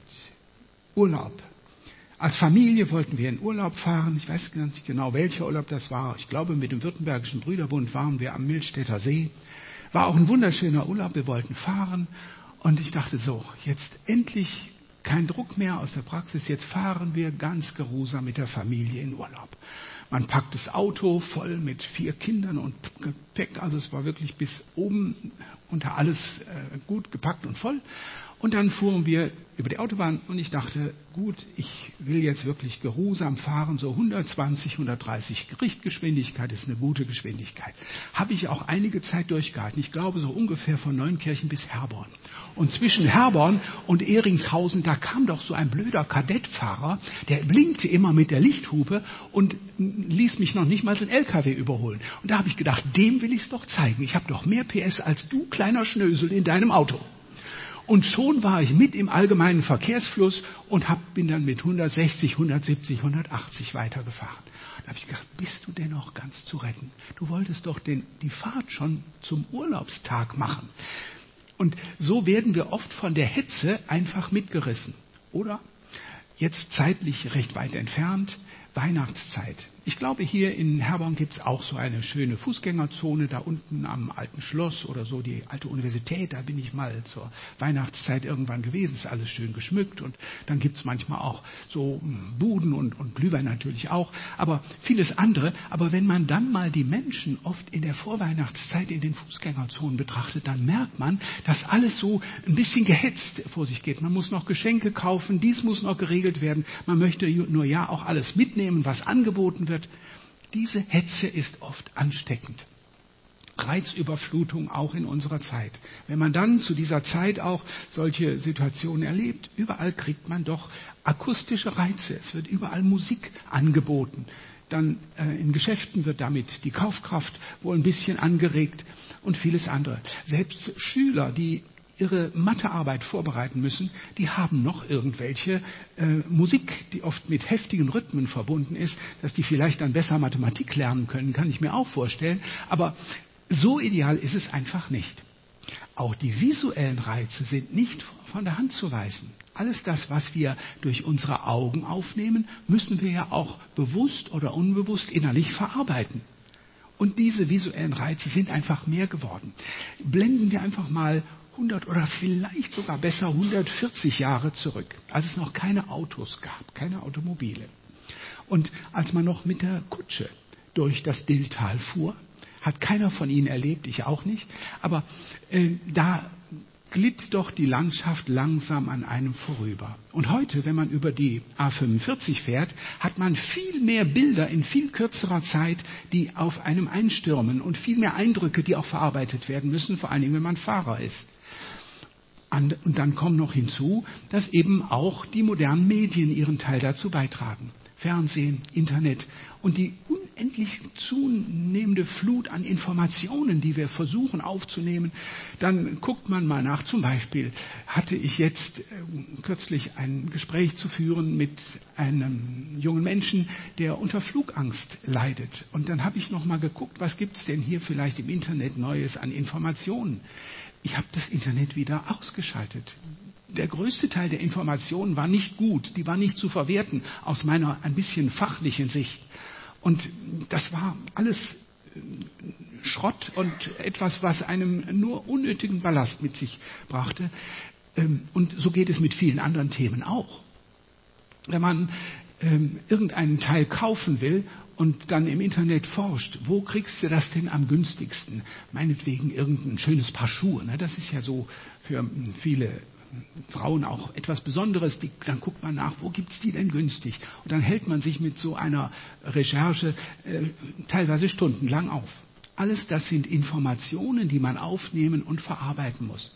Urlaub. Als Familie wollten wir in Urlaub fahren. Ich weiß nicht genau, welcher Urlaub das war. Ich glaube, mit dem Württembergischen Brüderbund waren wir am Milstädter See. War auch ein wunderschöner Urlaub. Wir wollten fahren. Und ich dachte so, jetzt endlich kein Druck mehr aus der Praxis. Jetzt fahren wir ganz geruhsam mit der Familie in Urlaub. Man packt das Auto voll mit vier Kindern und Gepäck, also es war wirklich bis oben unter alles äh, gut gepackt und voll. Und dann fuhren wir über die Autobahn und ich dachte, gut, ich will jetzt wirklich geruhsam fahren, so 120, 130 Richtgeschwindigkeit ist eine gute Geschwindigkeit. Habe ich auch einige Zeit durchgehalten. Ich glaube so ungefähr von Neunkirchen bis Herborn. Und zwischen Herborn und Ehringshausen, da kam doch so ein blöder Kadettfahrer, der blinkte immer mit der Lichthupe und ließ mich noch nicht mal den LKW überholen. Und da habe ich gedacht, dem will ich es doch zeigen. Ich habe doch mehr PS als du, kleiner Schnösel, in deinem Auto. Und schon war ich mit im allgemeinen Verkehrsfluss und hab, bin dann mit 160, 170, 180 weitergefahren. Da habe ich gedacht, bist du denn noch ganz zu retten? Du wolltest doch den, die Fahrt schon zum Urlaubstag machen. Und so werden wir oft von der Hetze einfach mitgerissen. Oder jetzt zeitlich recht weit entfernt, Weihnachtszeit. Ich glaube, hier in Herborn gibt es auch so eine schöne Fußgängerzone da unten am alten Schloss oder so, die alte Universität. Da bin ich mal zur Weihnachtszeit irgendwann gewesen. Ist alles schön geschmückt und dann gibt es manchmal auch so hm, Buden und, und Glühwein natürlich auch, aber vieles andere. Aber wenn man dann mal die Menschen oft in der Vorweihnachtszeit in den Fußgängerzonen betrachtet, dann merkt man, dass alles so ein bisschen gehetzt vor sich geht. Man muss noch Geschenke kaufen, dies muss noch geregelt werden. Man möchte nur ja auch alles mitnehmen, was angeboten wird wird, diese Hetze ist oft ansteckend. Reizüberflutung auch in unserer Zeit. Wenn man dann zu dieser Zeit auch solche Situationen erlebt, überall kriegt man doch akustische Reize. Es wird überall Musik angeboten. Dann äh, in Geschäften wird damit die Kaufkraft wohl ein bisschen angeregt und vieles andere. Selbst Schüler, die ihre Mathearbeit vorbereiten müssen, die haben noch irgendwelche äh, Musik, die oft mit heftigen Rhythmen verbunden ist, dass die vielleicht dann besser Mathematik lernen können, kann ich mir auch vorstellen. Aber so ideal ist es einfach nicht. Auch die visuellen Reize sind nicht von der Hand zu weisen. Alles das, was wir durch unsere Augen aufnehmen, müssen wir ja auch bewusst oder unbewusst innerlich verarbeiten. Und diese visuellen Reize sind einfach mehr geworden. Blenden wir einfach mal 100 oder vielleicht sogar besser 140 Jahre zurück, als es noch keine Autos gab, keine Automobile. Und als man noch mit der Kutsche durch das Dilltal fuhr, hat keiner von Ihnen erlebt, ich auch nicht, aber äh, da glitt doch die Landschaft langsam an einem vorüber. Und heute, wenn man über die A45 fährt, hat man viel mehr Bilder in viel kürzerer Zeit, die auf einem einstürmen und viel mehr Eindrücke, die auch verarbeitet werden müssen, vor allen Dingen, wenn man Fahrer ist. Und dann kommt noch hinzu, dass eben auch die modernen Medien ihren Teil dazu beitragen. Fernsehen, Internet und die unendlich zunehmende Flut an Informationen, die wir versuchen aufzunehmen. Dann guckt man mal nach. Zum Beispiel hatte ich jetzt äh, kürzlich ein Gespräch zu führen mit einem jungen Menschen, der unter Flugangst leidet. Und dann habe ich noch mal geguckt, was gibt es denn hier vielleicht im Internet Neues an Informationen ich habe das Internet wieder ausgeschaltet. Der größte Teil der Informationen war nicht gut, die war nicht zu verwerten aus meiner ein bisschen fachlichen Sicht. Und das war alles äh, Schrott und etwas, was einem nur unnötigen Ballast mit sich brachte. Ähm, und so geht es mit vielen anderen Themen auch. Wenn man ähm, irgendeinen Teil kaufen will und dann im Internet forscht, wo kriegst du das denn am günstigsten? Meinetwegen irgendein schönes Paar Schuhe. Ne? Das ist ja so für viele Frauen auch etwas Besonderes. Die, dann guckt man nach, wo gibt's die denn günstig? Und dann hält man sich mit so einer Recherche äh, teilweise stundenlang auf. Alles das sind Informationen, die man aufnehmen und verarbeiten muss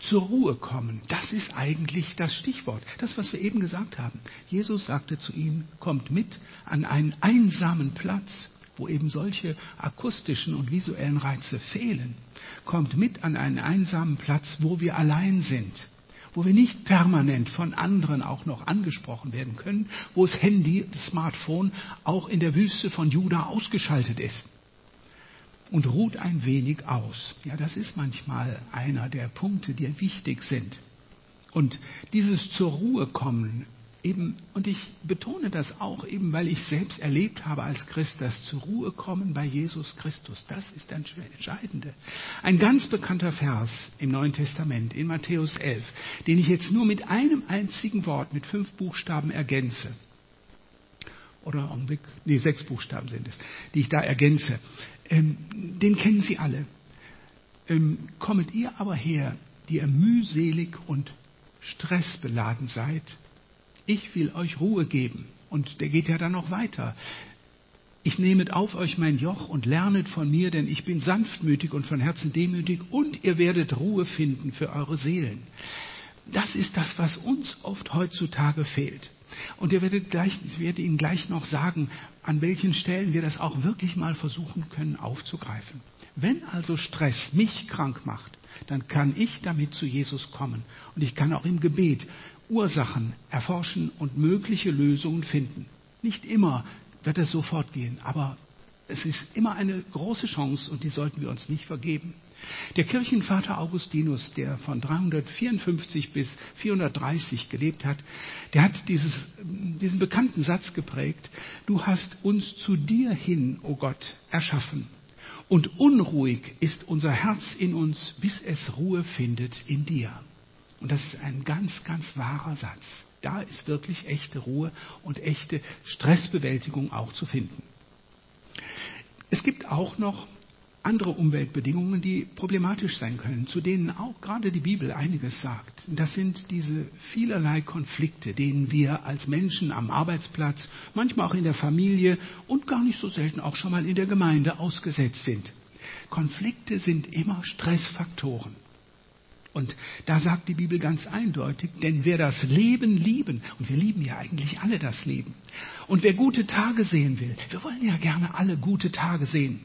zur Ruhe kommen. Das ist eigentlich das Stichwort. Das, was wir eben gesagt haben. Jesus sagte zu ihm, kommt mit an einen einsamen Platz, wo eben solche akustischen und visuellen Reize fehlen. Kommt mit an einen einsamen Platz, wo wir allein sind wo wir nicht permanent von anderen auch noch angesprochen werden können, wo das Handy, das Smartphone auch in der Wüste von Juda ausgeschaltet ist und ruht ein wenig aus. Ja, das ist manchmal einer der Punkte, die wichtig sind. Und dieses zur Ruhe kommen, eben, und ich betone das auch eben, weil ich selbst erlebt habe als Christ, das zur Ruhe kommen bei Jesus Christus, das ist das Entscheidende. Ein ganz bekannter Vers im Neuen Testament, in Matthäus 11, den ich jetzt nur mit einem einzigen Wort, mit fünf Buchstaben ergänze. Oder Augenblick, nee, sechs Buchstaben sind es, die ich da ergänze ähm, den kennen Sie alle. Ähm, kommet ihr aber her, die ihr mühselig und stressbeladen seid, ich will euch Ruhe geben. Und der geht ja dann noch weiter. Ich nehmet auf euch mein Joch und lernet von mir, denn ich bin sanftmütig und von Herzen demütig und ihr werdet Ruhe finden für eure Seelen. Das ist das, was uns oft heutzutage fehlt. Und ihr werdet gleich, ich werde Ihnen gleich noch sagen, an welchen Stellen wir das auch wirklich mal versuchen können aufzugreifen. Wenn also Stress mich krank macht, dann kann ich damit zu Jesus kommen. Und ich kann auch im Gebet Ursachen erforschen und mögliche Lösungen finden. Nicht immer wird es sofort gehen, aber Es ist immer eine große Chance und die sollten wir uns nicht vergeben. Der Kirchenvater Augustinus, der von 354 bis 430 gelebt hat, der hat dieses, diesen bekannten Satz geprägt, du hast uns zu dir hin, o oh Gott, erschaffen. Und unruhig ist unser Herz in uns, bis es Ruhe findet in dir. Und das ist ein ganz, ganz wahrer Satz. Da ist wirklich echte Ruhe und echte Stressbewältigung auch zu finden. Es gibt auch noch andere Umweltbedingungen, die problematisch sein können, zu denen auch gerade die Bibel einiges sagt. Das sind diese vielerlei Konflikte, denen wir als Menschen am Arbeitsplatz, manchmal auch in der Familie und gar nicht so selten auch schon mal in der Gemeinde ausgesetzt sind. Konflikte sind immer Stressfaktoren. Und da sagt die Bibel ganz eindeutig, denn wer das Leben lieben, und wir lieben ja eigentlich alle das Leben, und wer gute Tage sehen will, wir wollen ja gerne alle gute Tage sehen,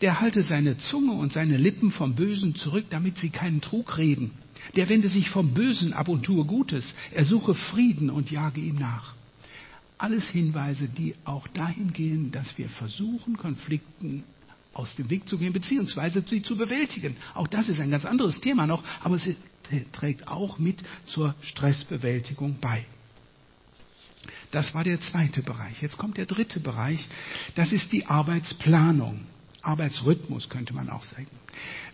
der halte seine Zunge und seine Lippen vom Bösen zurück, damit sie keinen Trug reden. Der wende sich vom Bösen ab und tue Gutes. Er suche Frieden und jage ihm nach. Alles Hinweise, die auch dahin gehen, dass wir versuchen, Konflikten aus dem Weg zu gehen, beziehungsweise sie zu bewältigen. Auch das ist ein ganz anderes Thema noch, aber es trägt auch mit zur Stressbewältigung bei. Das war der zweite Bereich. Jetzt kommt der dritte Bereich. Das ist die Arbeitsplanung. Arbeitsrhythmus könnte man auch sagen.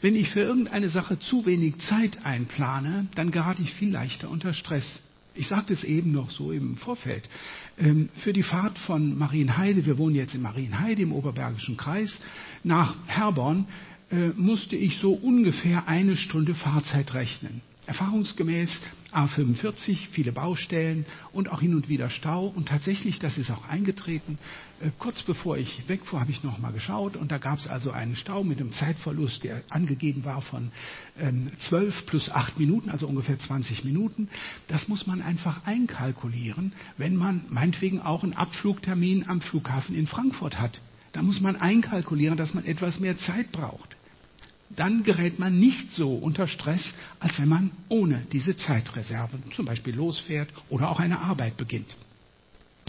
Wenn ich für irgendeine Sache zu wenig Zeit einplane, dann gerate ich viel leichter unter Stress. Ich sagte es eben noch so im Vorfeld. Ähm, für die Fahrt von Marienheide, wir wohnen jetzt in Marienheide im Oberbergischen Kreis, nach Herborn, äh, musste ich so ungefähr eine Stunde Fahrzeit rechnen. Erfahrungsgemäß A45, viele Baustellen und auch hin und wieder Stau. Und tatsächlich, das ist auch eingetreten. Äh, kurz bevor ich wegfuhr, habe ich noch mal geschaut und da gab es also einen Stau mit einem Zeitverlust, der angegeben war von ähm, 12 plus 8 Minuten, also ungefähr 20 Minuten. Das muss man einfach einkalkulieren, wenn man meinetwegen auch einen Abflugtermin am Flughafen in Frankfurt hat. Da muss man einkalkulieren, dass man etwas mehr Zeit braucht dann gerät man nicht so unter Stress, als wenn man ohne diese Zeitreserve zum Beispiel losfährt oder auch eine Arbeit beginnt.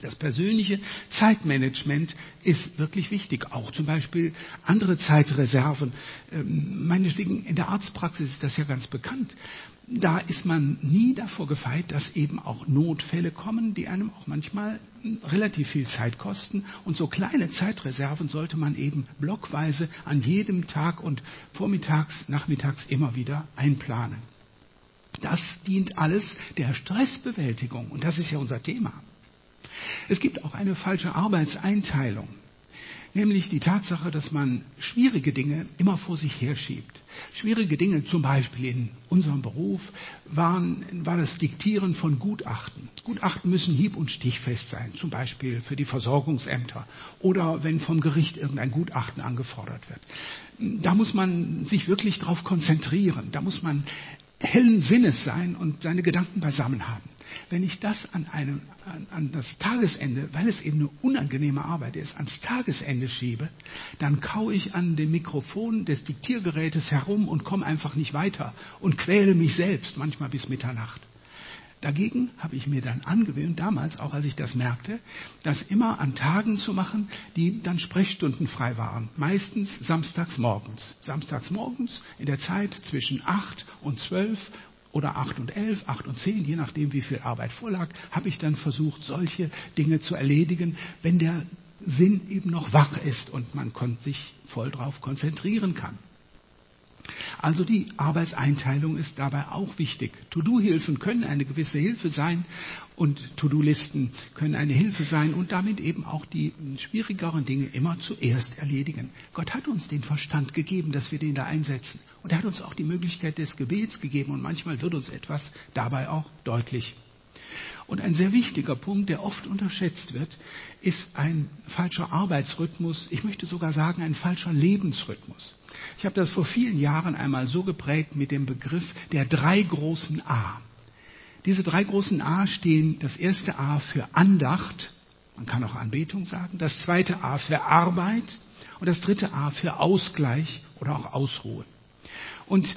Das persönliche Zeitmanagement ist wirklich wichtig. Auch zum Beispiel andere Zeitreserven. Ähm, meinetwegen in der Arztpraxis ist das ja ganz bekannt da ist man nie davor gefeit, dass eben auch Notfälle kommen, die einem auch manchmal relativ viel Zeit kosten. Und so kleine Zeitreserven sollte man eben blockweise an jedem Tag und vormittags, nachmittags immer wieder einplanen. Das dient alles der Stressbewältigung und das ist ja unser Thema. Es gibt auch eine falsche Arbeitseinteilung nämlich die Tatsache, dass man schwierige Dinge immer vor sich herschiebt. Schwierige Dinge, zum Beispiel in unserem Beruf, waren, war das Diktieren von Gutachten. Gutachten müssen hieb- und stichfest sein, zum Beispiel für die Versorgungsämter oder wenn vom Gericht irgendein Gutachten angefordert wird. Da muss man sich wirklich darauf konzentrieren. Da muss man hellen Sinnes sein und seine Gedanken beisammen haben. Wenn ich das an, einem, an, an das Tagesende, weil es eben eine unangenehme Arbeit ist, ans Tagesende schiebe, dann kau ich an dem Mikrofon des Diktiergerätes herum und komme einfach nicht weiter und quäle mich selbst, manchmal bis Mitternacht. Dagegen habe ich mir dann angewöhnt, damals, auch als ich das merkte, das immer an Tagen zu machen, die dann sprechstundenfrei waren. Meistens samstags morgens. Samstags morgens in der Zeit zwischen acht und zwölf oder acht und elf, acht und zehn, je nachdem, wie viel Arbeit vorlag, habe ich dann versucht, solche Dinge zu erledigen, wenn der Sinn eben noch wach ist und man sich voll darauf konzentrieren kann. Also die Arbeitseinteilung ist dabei auch wichtig. To-Do-Hilfen können eine gewisse Hilfe sein und To-Do-Listen können eine Hilfe sein und damit eben auch die schwierigeren Dinge immer zuerst erledigen. Gott hat uns den Verstand gegeben, dass wir den da einsetzen. Und er hat uns auch die Möglichkeit des Gebets gegeben und manchmal wird uns etwas dabei auch deutlich. Und ein sehr wichtiger Punkt, der oft unterschätzt wird, ist ein falscher Arbeitsrhythmus, ich möchte sogar sagen ein falscher Lebensrhythmus. Ich habe das vor vielen Jahren einmal so geprägt mit dem Begriff der drei großen A. Diese drei großen A stehen, das erste A für Andacht, man kann auch Anbetung sagen, das zweite A für Arbeit und das dritte A für Ausgleich oder auch Ausruhe. Und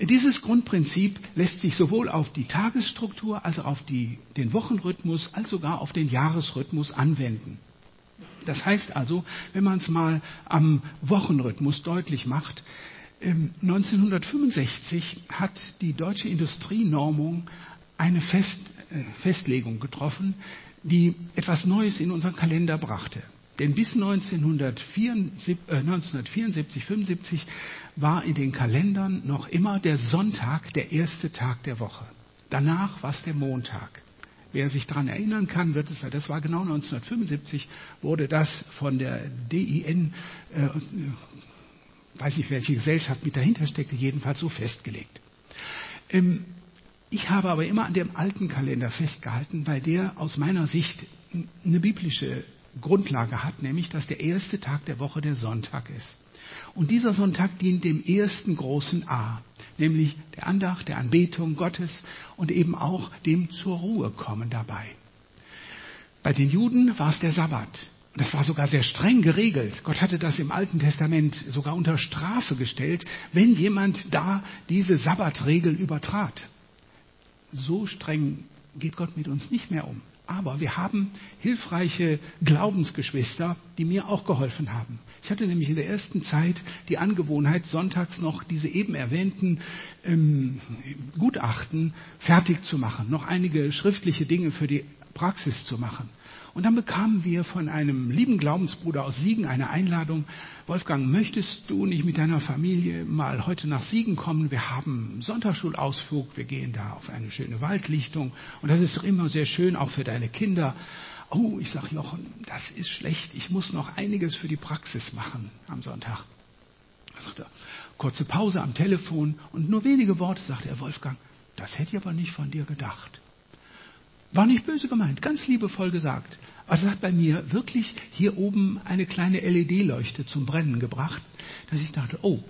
dieses Grundprinzip lässt sich sowohl auf die Tagesstruktur als auch auf die, den Wochenrhythmus als sogar auf den Jahresrhythmus anwenden. Das heißt also, wenn man es mal am Wochenrhythmus deutlich macht, 1965 ähm, hat die deutsche Industrienormung eine Fest, äh, Festlegung getroffen, die etwas Neues in unseren Kalender brachte. Denn bis 1974, äh, 1974 75 war in den Kalendern noch immer der Sonntag der erste Tag der Woche. Danach war es der Montag. Wer sich daran erinnern kann, wird es, das war genau 1975, wurde das von der DIN, äh, weiß nicht welche Gesellschaft mit dahinter steckte, jedenfalls so festgelegt. Ähm, ich habe aber immer an dem alten Kalender festgehalten, weil der aus meiner Sicht eine biblische Grundlage hat, nämlich dass der erste Tag der Woche der Sonntag ist. Und dieser Sonntag dient dem ersten großen A, nämlich der Andacht, der Anbetung Gottes und eben auch dem zur Ruhe kommen dabei. Bei den Juden war es der Sabbat. Das war sogar sehr streng geregelt. Gott hatte das im Alten Testament sogar unter Strafe gestellt, wenn jemand da diese Sabbatregel übertrat. So streng geht Gott mit uns nicht mehr um. Aber wir haben hilfreiche Glaubensgeschwister, die mir auch geholfen haben. Ich hatte nämlich in der ersten Zeit die Angewohnheit, sonntags noch diese eben erwähnten ähm, Gutachten fertig zu machen, noch einige schriftliche Dinge für die Praxis zu machen. Und dann bekamen wir von einem lieben Glaubensbruder aus Siegen eine Einladung. Wolfgang, möchtest du nicht mit deiner Familie mal heute nach Siegen kommen? Wir haben Sonntagsschulausflug, wir gehen da auf eine schöne Waldlichtung und das ist immer sehr schön, auch für deine Kinder. Oh, ich sage Jochen, das ist schlecht, ich muss noch einiges für die Praxis machen am Sonntag. Da sagt er, kurze Pause am Telefon und nur wenige Worte, sagt er, Wolfgang, das hätte ich aber nicht von dir gedacht. War nicht böse gemeint, ganz liebevoll gesagt. Also es hat bei mir wirklich hier oben eine kleine LED-Leuchte zum Brennen gebracht, dass ich dachte, oh,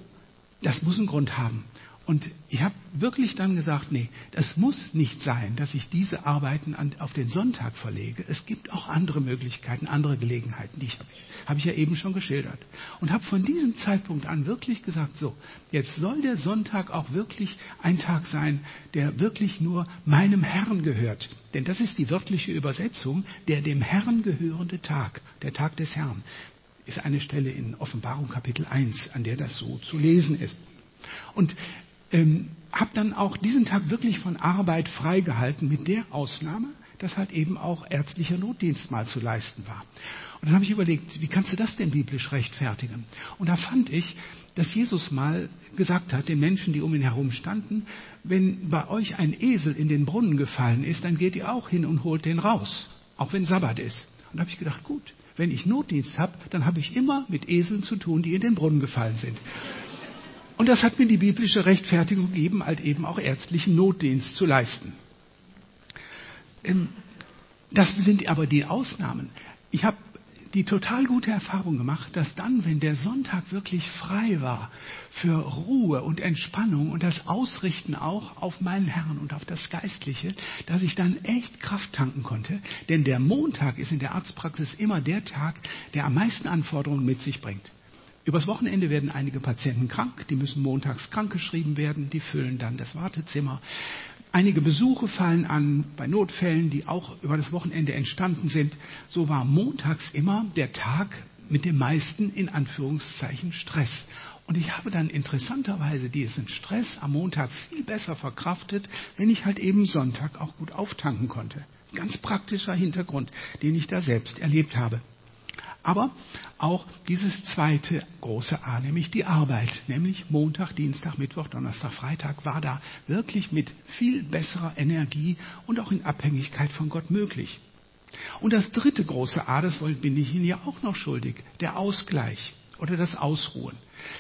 das muss einen Grund haben. Und ich habe wirklich dann gesagt, nee, das muss nicht sein, dass ich diese Arbeiten an, auf den Sonntag verlege. Es gibt auch andere Möglichkeiten, andere Gelegenheiten, die ich habe hab ich ja eben schon geschildert. Und habe von diesem Zeitpunkt an wirklich gesagt, so, jetzt soll der Sonntag auch wirklich ein Tag sein, der wirklich nur meinem Herrn gehört. Denn das ist die wörtliche Übersetzung, der dem Herrn gehörende Tag, der Tag des Herrn, ist eine Stelle in Offenbarung Kapitel 1, an der das so zu lesen ist. Und ähm, habe dann auch diesen Tag wirklich von Arbeit freigehalten, mit der Ausnahme, dass halt eben auch ärztlicher Notdienst mal zu leisten war. Und dann habe ich überlegt, wie kannst du das denn biblisch rechtfertigen? Und da fand ich, dass Jesus mal gesagt hat, den Menschen, die um ihn herum standen, wenn bei euch ein Esel in den Brunnen gefallen ist, dann geht ihr auch hin und holt den raus, auch wenn Sabbat ist. Und da habe ich gedacht, gut, wenn ich Notdienst habe, dann habe ich immer mit Eseln zu tun, die in den Brunnen gefallen sind. Und das hat mir die biblische Rechtfertigung gegeben, halt eben auch ärztlichen Notdienst zu leisten. Ähm, das sind aber die Ausnahmen. Ich habe die total gute Erfahrung gemacht, dass dann, wenn der Sonntag wirklich frei war für Ruhe und Entspannung und das Ausrichten auch auf meinen Herrn und auf das Geistliche, dass ich dann echt Kraft tanken konnte. Denn der Montag ist in der Arztpraxis immer der Tag, der am meisten Anforderungen mit sich bringt. Übers Wochenende werden einige Patienten krank, die müssen montags krankgeschrieben werden, die füllen dann das Wartezimmer. Einige Besuche fallen an bei Notfällen, die auch über das Wochenende entstanden sind. So war montags immer der Tag mit dem meisten in Anführungszeichen Stress. Und ich habe dann interessanterweise diesen Stress am Montag viel besser verkraftet, wenn ich halt eben Sonntag auch gut auftanken konnte. Ganz praktischer Hintergrund, den ich da selbst erlebt habe. Aber auch dieses zweite große A, nämlich die Arbeit, nämlich Montag, Dienstag, Mittwoch, Donnerstag, Freitag, war da wirklich mit viel besserer Energie und auch in Abhängigkeit von Gott möglich. Und das dritte große A, das bin ich Ihnen ja auch noch schuldig, der Ausgleich oder das Ausruhen.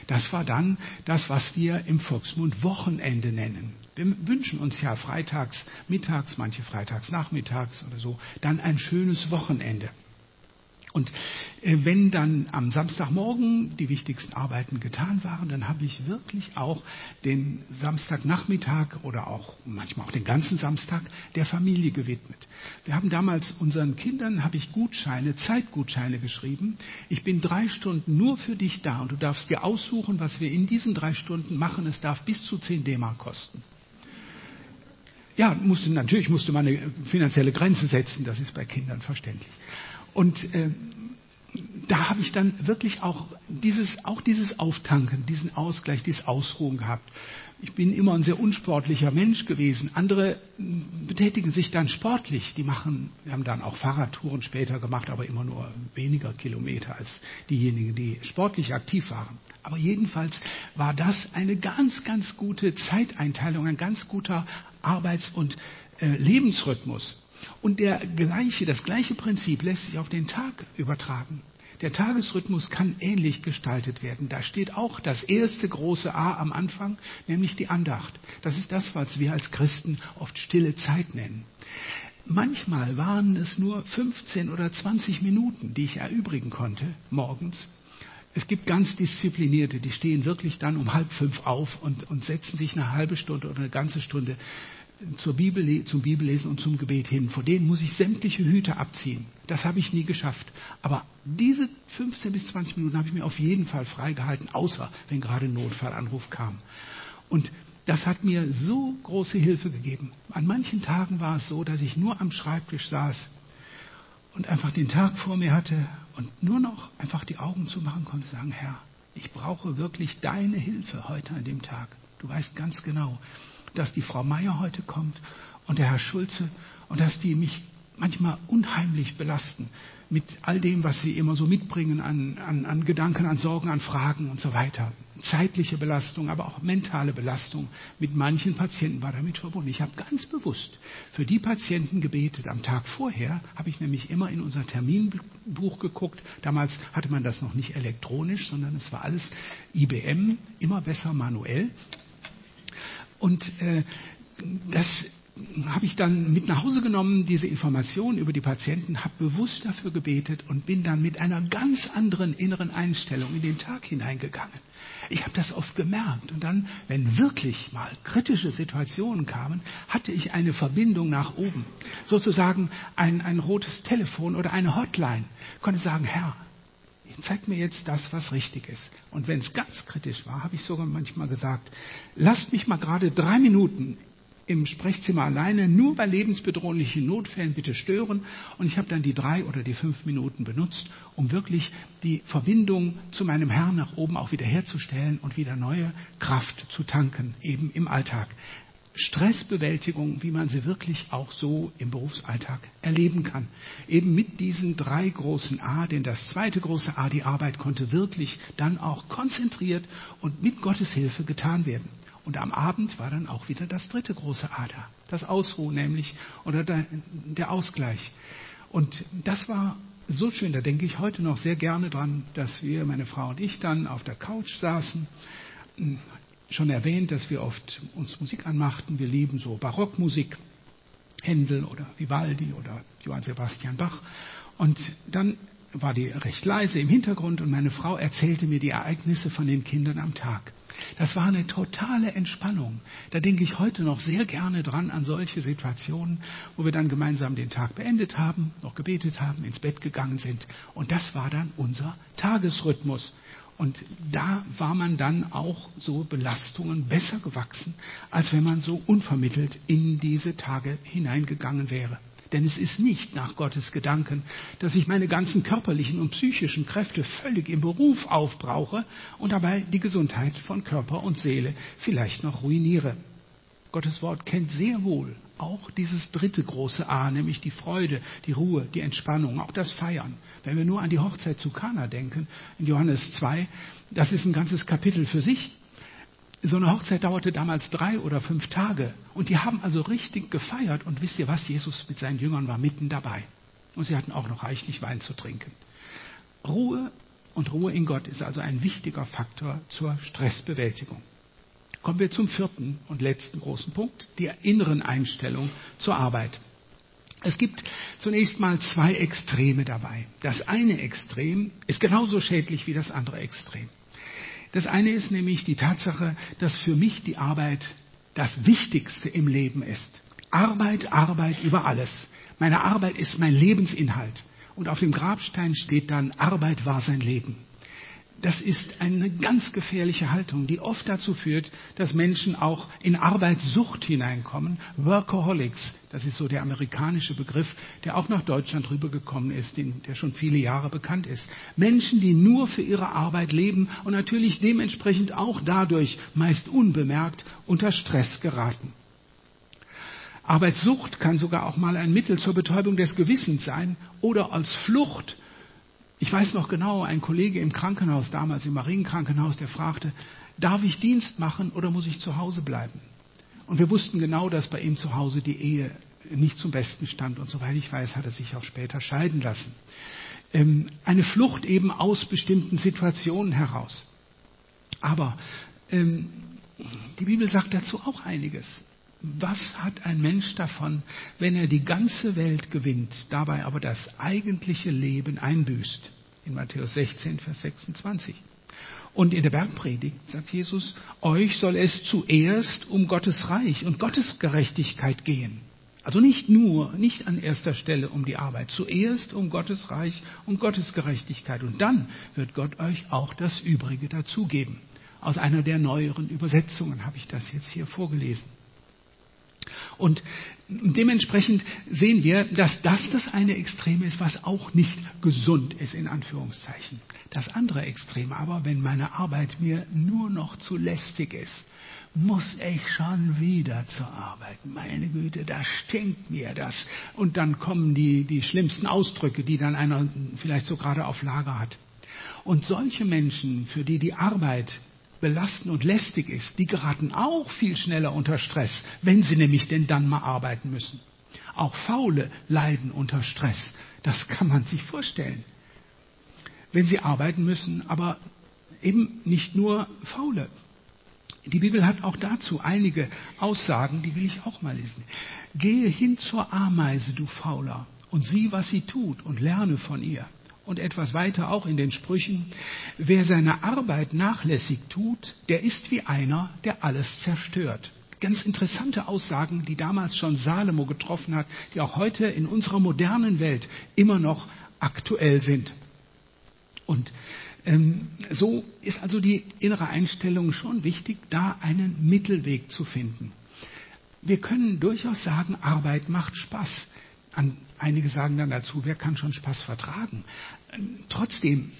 Das war dann das, was wir im Volksmund Wochenende nennen. Wir wünschen uns ja freitags, mittags, manche freitags nachmittags oder so, dann ein schönes Wochenende. Und äh, wenn dann am Samstagmorgen die wichtigsten Arbeiten getan waren, dann habe ich wirklich auch den Samstagnachmittag oder auch manchmal auch den ganzen Samstag der Familie gewidmet. Wir haben damals unseren Kindern habe ich Gutscheine, Zeitgutscheine geschrieben. Ich bin drei Stunden nur für dich da und du darfst dir aussuchen, was wir in diesen drei Stunden machen. Es darf bis zu 10 D-Mark kosten. Ja, musste, natürlich musste man eine finanzielle Grenze setzen, das ist bei Kindern verständlich. Und äh, da habe ich dann wirklich auch dieses, auch dieses Auftanken, diesen Ausgleich, dieses Ausruhen gehabt. Ich bin immer ein sehr unsportlicher Mensch gewesen. Andere betätigen sich dann sportlich. Die machen, wir haben dann auch Fahrradtouren später gemacht, aber immer nur weniger Kilometer als diejenigen, die sportlich aktiv waren. Aber jedenfalls war das eine ganz, ganz gute Zeiteinteilung, ein ganz guter Arbeits- und äh, Lebensrhythmus. Und der gleiche, das gleiche Prinzip lässt sich auf den Tag übertragen. Der Tagesrhythmus kann ähnlich gestaltet werden. Da steht auch das erste große A am Anfang, nämlich die Andacht. Das ist das, was wir als Christen oft stille Zeit nennen. Manchmal waren es nur 15 oder 20 Minuten, die ich erübrigen konnte morgens. Es gibt ganz Disziplinierte, die stehen wirklich dann um halb fünf auf und, und setzen sich eine halbe Stunde oder eine ganze Stunde zur Bibel, zum Bibellesen und zum Gebet hin. Vor denen muss ich sämtliche Hüte abziehen. Das habe ich nie geschafft. Aber diese 15 bis 20 Minuten habe ich mir auf jeden Fall freigehalten, außer wenn gerade ein Notfallanruf kam. Und das hat mir so große Hilfe gegeben. An manchen Tagen war es so, dass ich nur am Schreibtisch saß und einfach den Tag vor mir hatte und nur noch einfach die Augen zumachen konnte und sagen, Herr, ich brauche wirklich deine Hilfe heute an dem Tag. Du weißt ganz genau, dass die Frau Meier heute kommt und der Herr Schulze und dass die mich manchmal unheimlich belasten mit all dem, was sie immer so mitbringen an, an, an Gedanken, an Sorgen, an Fragen und so weiter. Zeitliche Belastung, aber auch mentale Belastung mit manchen Patienten war damit verbunden. Ich habe ganz bewusst für die Patienten gebetet. Am Tag vorher habe ich nämlich immer in unser Terminbuch geguckt. Damals hatte man das noch nicht elektronisch, sondern es war alles IBM, immer besser manuell. Und äh, das habe ich dann mit nach Hause genommen, diese Informationen über die Patienten, habe bewusst dafür gebetet und bin dann mit einer ganz anderen inneren Einstellung in den Tag hineingegangen. Ich habe das oft gemerkt. Und dann, wenn wirklich mal kritische Situationen kamen, hatte ich eine Verbindung nach oben. Sozusagen ein, ein rotes Telefon oder eine Hotline. Ich konnte sagen, Herr, zeig mir jetzt das, was richtig ist. Und wenn es ganz kritisch war, habe ich sogar manchmal gesagt, lasst mich mal gerade drei Minuten im Sprechzimmer alleine, nur bei lebensbedrohlichen Notfällen bitte stören. Und ich habe dann die drei oder die fünf Minuten benutzt, um wirklich die Verbindung zu meinem Herrn nach oben auch wieder herzustellen und wieder neue Kraft zu tanken, eben im Alltag. Stressbewältigung, wie man sie wirklich auch so im Berufsalltag erleben kann. Eben mit diesen drei großen A, denn das zweite große A, die Arbeit, konnte wirklich dann auch konzentriert und mit Gottes Hilfe getan werden. Und am Abend war dann auch wieder das dritte große A da, das Ausruhen nämlich oder der, Ausgleich. Und das war so schön, da denke ich heute noch sehr gerne dran, dass wir, meine Frau und ich, dann auf der Couch saßen schon erwähnt, dass wir oft uns Musik anmachten. Wir lieben so Barockmusik, Händel oder Vivaldi oder Johann Sebastian Bach. Und dann war die recht leise im Hintergrund und meine Frau erzählte mir die Ereignisse von den Kindern am Tag. Das war eine totale Entspannung. Da denke ich heute noch sehr gerne dran an solche Situationen, wo wir dann gemeinsam den Tag beendet haben, noch gebetet haben, ins Bett gegangen sind. Und das war dann unser Tagesrhythmus. Und da war man dann auch so Belastungen besser gewachsen, als wenn man so unvermittelt in diese Tage hineingegangen wäre. Denn es ist nicht nach Gottes Gedanken, dass ich meine ganzen körperlichen und psychischen Kräfte völlig im Beruf aufbrauche und dabei die Gesundheit von Körper und Seele vielleicht noch ruiniere. Gottes Wort kennt sehr wohl auch dieses dritte große A, nämlich die Freude, die Ruhe, die Entspannung, auch das Feiern. Wenn wir nur an die Hochzeit zu Kana denken, in Johannes 2, das ist ein ganzes Kapitel für sich. So eine Hochzeit dauerte damals drei oder fünf Tage. Und die haben also richtig gefeiert. Und wisst ihr was? Jesus mit seinen Jüngern war mitten dabei. Und sie hatten auch noch reichlich Wein zu trinken. Ruhe und Ruhe in Gott ist also ein wichtiger Faktor zur Stressbewältigung. Kommen wir zum vierten und letzten großen Punkt, der inneren Einstellung zur Arbeit. Es gibt zunächst mal zwei Extreme dabei. Das eine Extrem ist genauso schädlich wie das andere Extrem. Das eine ist nämlich die Tatsache, dass für mich die Arbeit das Wichtigste im Leben ist. Arbeit, Arbeit über alles. Meine Arbeit ist mein Lebensinhalt. Und auf dem Grabstein steht dann, Arbeit war sein Leben. Das ist eine ganz gefährliche Haltung, die oft dazu führt, dass Menschen auch in Arbeitssucht hineinkommen. Workaholics, das ist so der amerikanische Begriff, der auch nach Deutschland rübergekommen ist, der schon viele Jahre bekannt ist. Menschen, die nur für ihre Arbeit leben und natürlich dementsprechend auch dadurch meist unbemerkt unter Stress geraten. Arbeitssucht kann sogar auch mal ein Mittel zur Betäubung des Gewissens sein oder als Flucht ich weiß noch genau, ein Kollege im Krankenhaus, damals im Marienkrankenhaus, der fragte, darf ich Dienst machen oder muss ich zu Hause bleiben? Und wir wussten genau, dass bei ihm zu Hause die Ehe nicht zum Besten stand. Und soweit ich weiß, hat er sich auch später scheiden lassen. Ähm, eine Flucht eben aus bestimmten Situationen heraus. Aber ähm, die Bibel sagt dazu auch einiges. Was hat ein Mensch davon, wenn er die ganze Welt gewinnt, dabei aber das eigentliche Leben einbüßt? In Matthäus 16, Vers 26. Und in der Bergpredigt sagt Jesus, euch soll es zuerst um Gottes Reich und Gottes Gerechtigkeit gehen. Also nicht nur, nicht an erster Stelle um die Arbeit, zuerst um Gottes Reich und Gottes Gerechtigkeit. Und dann wird Gott euch auch das Übrige dazugeben. Aus einer der neueren Übersetzungen habe ich das jetzt hier vorgelesen. Und dementsprechend sehen wir, dass das das eine Extrem ist, was auch nicht gesund ist, in Anführungszeichen. Das andere Extrem aber, wenn meine Arbeit mir nur noch zu lästig ist, muss ich schon wieder zur Arbeit. Meine Güte, da stinkt mir das. Und dann kommen die, die schlimmsten Ausdrücke, die dann einer vielleicht so gerade auf Lager hat. Und solche Menschen, für die die Arbeit belastend und lästig ist, die geraten auch viel schneller unter Stress, wenn sie nämlich denn dann mal arbeiten müssen. Auch Faule leiden unter Stress. Das kann man sich vorstellen. Wenn sie arbeiten müssen, aber eben nicht nur Faule. Die Bibel hat auch dazu einige Aussagen, die will ich auch mal lesen. Gehe hin zur Ameise, du Fauler, und sieh, was sie tut, und lerne von ihr und etwas weiter auch in den Sprüchen, wer seine Arbeit nachlässig tut, der ist wie einer, der alles zerstört. Ganz interessante Aussagen, die damals schon Salomo getroffen hat, die auch heute in unserer modernen Welt immer noch aktuell sind. Und ähm, so ist also die innere Einstellung schon wichtig, da einen Mittelweg zu finden. Wir können durchaus sagen, Arbeit macht Spaß. An, einige sagen dann dazu, wer kann schon Spaß vertragen? Trotzdem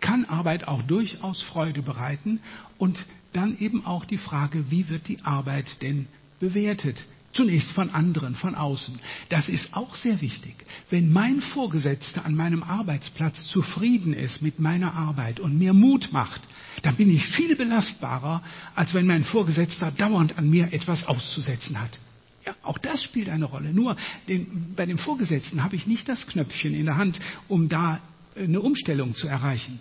kann Arbeit auch durchaus Freude bereiten und dann eben auch die Frage, wie wird die Arbeit denn bewertet? Zunächst von anderen, von außen. Das ist auch sehr wichtig. Wenn mein Vorgesetzter an meinem Arbeitsplatz zufrieden ist mit meiner Arbeit und mir Mut macht, dann bin ich viel belastbarer, als wenn mein Vorgesetzter dauernd an mir etwas auszusetzen hat. Auch das spielt eine Rolle. Nur den, bei dem Vorgesetzten habe ich nicht das Knöpfchen in der Hand, um da eine Umstellung zu erreichen.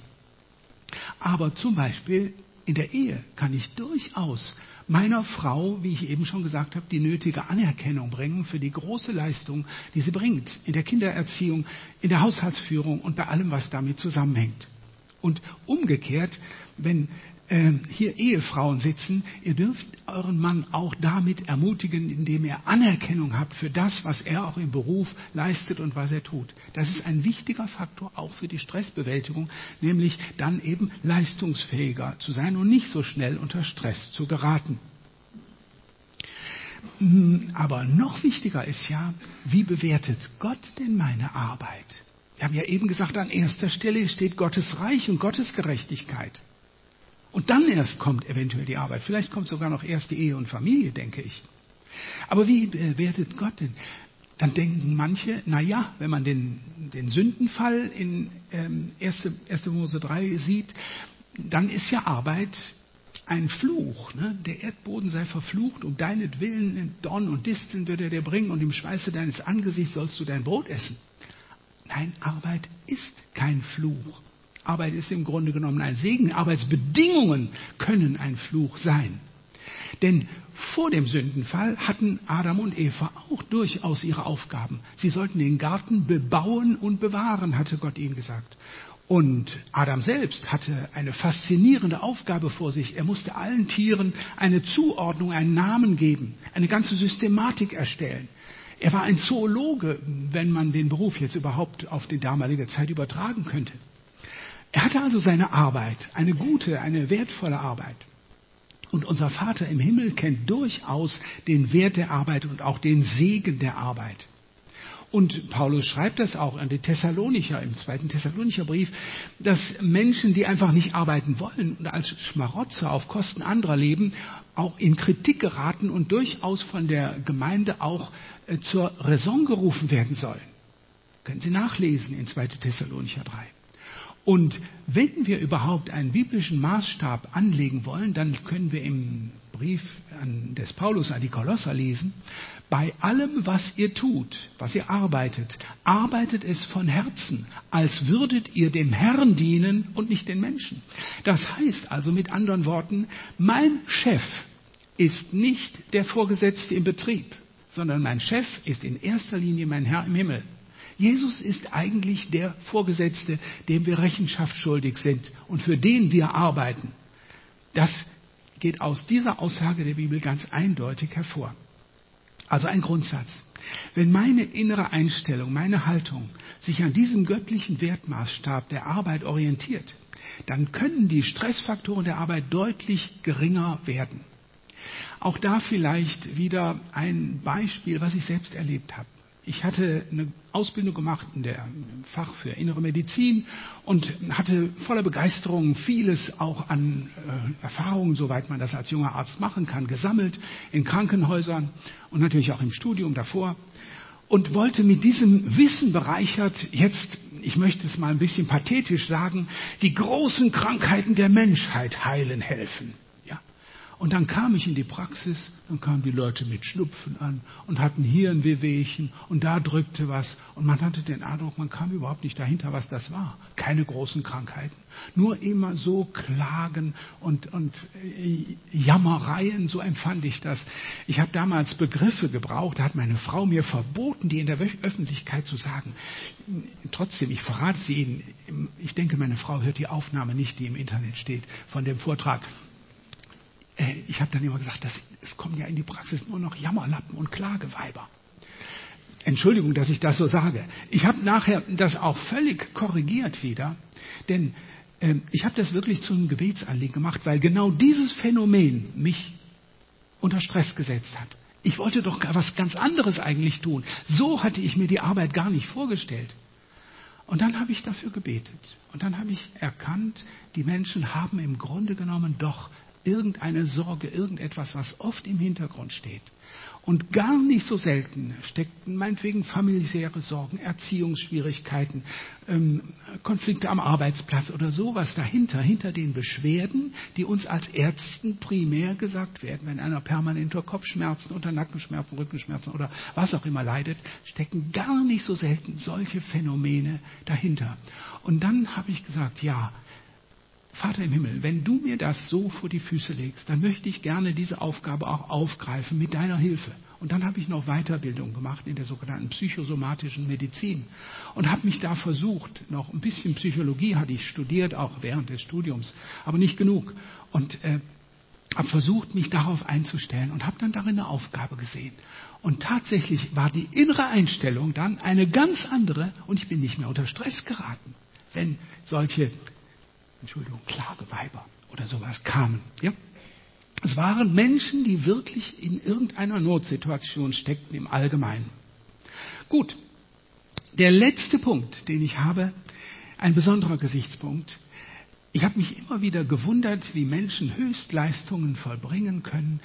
Aber zum Beispiel in der Ehe kann ich durchaus meiner Frau, wie ich eben schon gesagt habe, die nötige Anerkennung bringen für die große Leistung, die sie bringt in der Kindererziehung, in der Haushaltsführung und bei allem, was damit zusammenhängt. Und umgekehrt, wenn äh, hier Ehefrauen sitzen, ihr dürft euren Mann auch damit ermutigen, indem ihr Anerkennung habt für das, was er auch im Beruf leistet und was er tut. Das ist ein wichtiger Faktor auch für die Stressbewältigung, nämlich dann eben leistungsfähiger zu sein und nicht so schnell unter Stress zu geraten. Hm, aber noch wichtiger ist ja, wie bewertet Gott denn meine Arbeit? Wir haben ja eben gesagt, an erster Stelle steht Gottes Reich und Gottes Gerechtigkeit. Und dann erst kommt eventuell die Arbeit. Vielleicht kommt sogar noch erst die Ehe und Familie, denke ich. Aber wie bewertet Gott denn? Dann denken manche, na ja, wenn man den, den Sündenfall in ähm, 1. 1. Mose 3 sieht, dann ist ja Arbeit ein Fluch. Ne? Der Erdboden sei verflucht, um deinetwillen Dorn und Disteln wird er dir bringen und im Schweiße deines Angesichts sollst du dein Brot essen. Nein, Arbeit ist kein Fluch. Arbeit ist im Grunde genommen ein Segen. Arbeitsbedingungen können ein Fluch sein. Denn vor dem Sündenfall hatten Adam und Eva auch durchaus ihre Aufgaben. Sie sollten den Garten bebauen und bewahren, hatte Gott ihnen gesagt. Und Adam selbst hatte eine faszinierende Aufgabe vor sich. Er musste allen Tieren eine Zuordnung, einen Namen geben, eine ganze Systematik erstellen. Er war ein Zoologe, wenn man den Beruf jetzt überhaupt auf die damalige Zeit übertragen könnte. Er hatte also seine Arbeit, eine gute, eine wertvolle Arbeit. Und unser Vater im Himmel kennt durchaus den Wert der Arbeit und auch den Segen der Arbeit. Und Paulus schreibt das auch an die Thessalonicher im zweiten Thessalonicher Brief, dass Menschen, die einfach nicht arbeiten wollen und als Schmarotzer auf Kosten anderer leben, auch in Kritik geraten und durchaus von der Gemeinde auch äh, zur Raison gerufen werden sollen. Können Sie nachlesen in 2. Thessalonicher 3. Und wenn wir überhaupt einen biblischen Maßstab anlegen wollen, dann können wir im Brief des Paulus an die Kolosser lesen, bei allem, was ihr tut, was ihr arbeitet, arbeitet es von Herzen, als würdet ihr dem Herrn dienen und nicht den Menschen. Das heißt also mit anderen Worten, mein Chef ist nicht der Vorgesetzte im Betrieb, sondern mein Chef ist in erster Linie mein Herr im Himmel. Jesus ist eigentlich der Vorgesetzte, dem wir Rechenschaft schuldig sind und für den wir arbeiten. Das geht aus dieser Aussage der Bibel ganz eindeutig hervor. Also ein Grundsatz. Wenn meine innere Einstellung, meine Haltung sich an diesem göttlichen Wertmaßstab der Arbeit orientiert, dann können die Stressfaktoren der Arbeit deutlich geringer werden. Auch da vielleicht wieder ein Beispiel, was ich selbst erlebt habe. Ich hatte eine Ausbildung gemacht in der Fach für innere Medizin und hatte voller Begeisterung vieles auch an äh, Erfahrungen, soweit man das als junger Arzt machen kann, gesammelt in Krankenhäusern und natürlich auch im Studium davor und wollte mit diesem Wissen bereichert jetzt, ich möchte es mal ein bisschen pathetisch sagen, die großen Krankheiten der Menschheit heilen helfen. Und dann kam ich in die Praxis, dann kamen die Leute mit Schnupfen an und hatten hier ein Wehwehchen und da drückte was und man hatte den Eindruck, man kam überhaupt nicht dahinter, was das war. Keine großen Krankheiten. Nur immer so Klagen und, und äh, Jammereien, so empfand ich das. Ich habe damals Begriffe gebraucht, da hat meine Frau mir verboten, die in der Öffentlichkeit zu sagen. Trotzdem, ich verrate sie Ihnen, ich denke, meine Frau hört die Aufnahme nicht, die im Internet steht, von dem Vortrag. Äh, ich habe dann immer gesagt, das, es kommen ja in die Praxis nur noch Jammerlappen und Klageweiber. Entschuldigung, dass ich das so sage. Ich habe nachher das auch völlig korrigiert wieder, denn äh, ich habe das wirklich zu einem Gebetsanliegen gemacht, weil genau dieses Phänomen mich unter Stress gesetzt hat. Ich wollte doch was ganz anderes eigentlich tun. So hatte ich mir die Arbeit gar nicht vorgestellt. Und dann habe ich dafür gebetet. Und dann habe ich erkannt, die Menschen haben im Grunde genommen doch irgendeine Sorge, irgendetwas, was oft im Hintergrund steht. Und gar nicht so selten steckten meinetwegen familiäre Sorgen, Erziehungsschwierigkeiten, ähm, Konflikte am Arbeitsplatz oder sowas dahinter, hinter den Beschwerden, die uns als Ärzten primär gesagt werden. Wenn einer permanent unter Kopfschmerzen, unter Nackenschmerzen, Rückenschmerzen oder was auch immer leidet, stecken gar nicht so selten solche Phänomene dahinter. Und dann habe ich gesagt, ja, Vater im Himmel, wenn du mir das so vor die Füße legst, dann möchte ich gerne diese Aufgabe auch aufgreifen mit deiner Hilfe. Und dann habe ich noch Weiterbildung gemacht in der sogenannten psychosomatischen Medizin und habe mich da versucht, noch ein bisschen Psychologie hatte ich studiert, auch während des Studiums, aber nicht genug. Und äh, habe versucht, mich darauf einzustellen und habe dann darin eine Aufgabe gesehen. Und tatsächlich war die innere Einstellung dann eine ganz andere und ich bin nicht mehr unter Stress geraten, wenn solche Entschuldigung, Klageweiber oder sowas kamen. Ja? Es waren Menschen, die wirklich in irgendeiner Notsituation steckten im Allgemeinen. Gut, der letzte Punkt, den ich habe, ein besonderer Gesichtspunkt. Ich habe mich immer wieder gewundert, wie Menschen Höchstleistungen vollbringen können,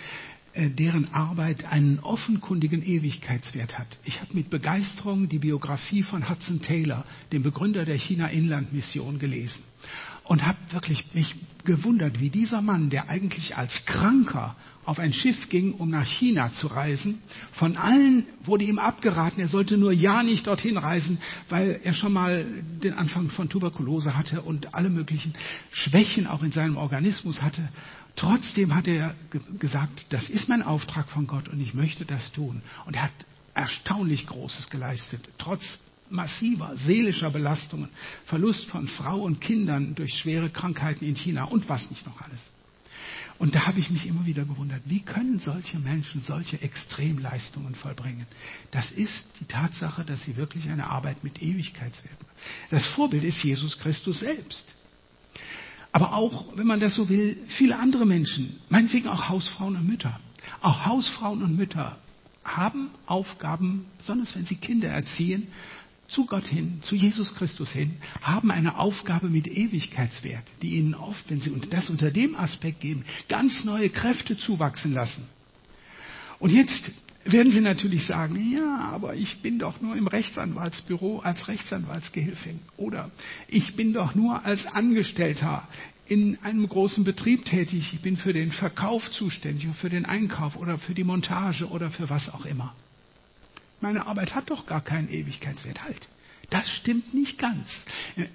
äh, deren Arbeit einen offenkundigen Ewigkeitswert hat. Ich habe mit Begeisterung die Biografie von Hudson Taylor, dem Begründer der China-Inland-Mission, gelesen und habe wirklich mich gewundert, wie dieser Mann, der eigentlich als Kranker auf ein Schiff ging, um nach China zu reisen, von allen wurde ihm abgeraten, er sollte nur ja nicht dorthin reisen, weil er schon mal den Anfang von Tuberkulose hatte und alle möglichen Schwächen auch in seinem Organismus hatte. Trotzdem hat er gesagt, das ist mein Auftrag von Gott und ich möchte das tun. Und er hat erstaunlich Großes geleistet, trotz massiver seelischer Belastungen, Verlust von Frau und Kindern durch schwere Krankheiten in China und was nicht noch alles. Und da habe ich mich immer wieder gewundert, wie können solche Menschen solche Extremleistungen vollbringen? Das ist die Tatsache, dass sie wirklich eine Arbeit mit Ewigkeitswert machen. Das Vorbild ist Jesus Christus selbst. Aber auch, wenn man das so will, viele andere Menschen, meinetwegen auch Hausfrauen und Mütter. Auch Hausfrauen und Mütter haben Aufgaben, besonders wenn sie Kinder erziehen, zu Gott hin, zu Jesus Christus hin, haben eine Aufgabe mit Ewigkeitswert, die ihnen oft, wenn sie das unter dem Aspekt geben, ganz neue Kräfte zuwachsen lassen. Und jetzt werden Sie natürlich sagen, ja, aber ich bin doch nur im Rechtsanwaltsbüro als Rechtsanwaltsgehilfin oder ich bin doch nur als Angestellter in einem großen Betrieb tätig, ich bin für den Verkauf zuständig, für den Einkauf oder für die Montage oder für was auch immer. Meine Arbeit hat doch gar keinen Ewigkeitswert. Halt. Das stimmt nicht ganz.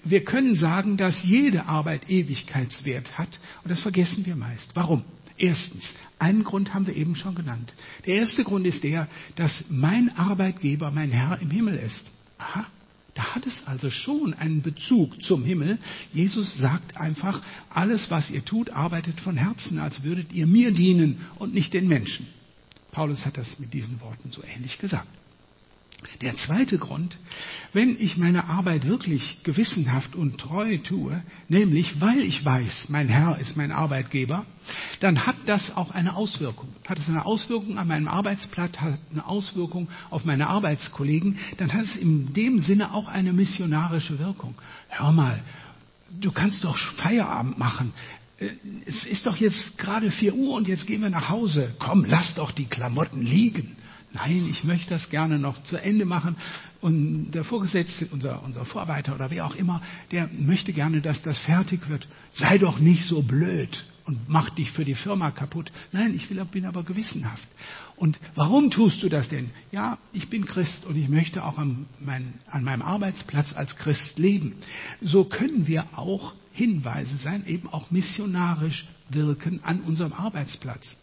Wir können sagen, dass jede Arbeit Ewigkeitswert hat und das vergessen wir meist. Warum? Erstens, einen Grund haben wir eben schon genannt. Der erste Grund ist der, dass mein Arbeitgeber mein Herr im Himmel ist. Aha, da hat es also schon einen Bezug zum Himmel. Jesus sagt einfach, alles, was ihr tut, arbeitet von Herzen, als würdet ihr mir dienen und nicht den Menschen. Paulus hat das mit diesen Worten so ähnlich gesagt. Der zweite Grund, wenn ich meine Arbeit wirklich gewissenhaft und treu tue, nämlich weil ich weiß, mein Herr ist mein Arbeitgeber, dann hat das auch eine Auswirkung. Hat es eine Auswirkung an meinem Arbeitsplatz, hat eine Auswirkung auf meine Arbeitskollegen, dann hat es in dem Sinne auch eine missionarische Wirkung. Hör mal, du kannst doch Feierabend machen. Äh, es ist doch jetzt gerade vier Uhr und jetzt gehen wir nach Hause. Komm, lass doch die Klamotten liegen. Nein, ich möchte das gerne noch zu Ende machen. Und der Vorgesetzte, unser, unser Vorarbeiter oder wer auch immer, der möchte gerne, dass das fertig wird. Sei doch nicht so blöd und mach dich für die Firma kaputt. Nein, ich will, bin aber gewissenhaft. Und warum tust du das denn? Ja, ich bin Christ und ich möchte auch an, mein, an meinem Arbeitsplatz als Christ leben. So können wir auch Hinweise sein, eben auch missionarisch wirken an unserem Arbeitsplatz.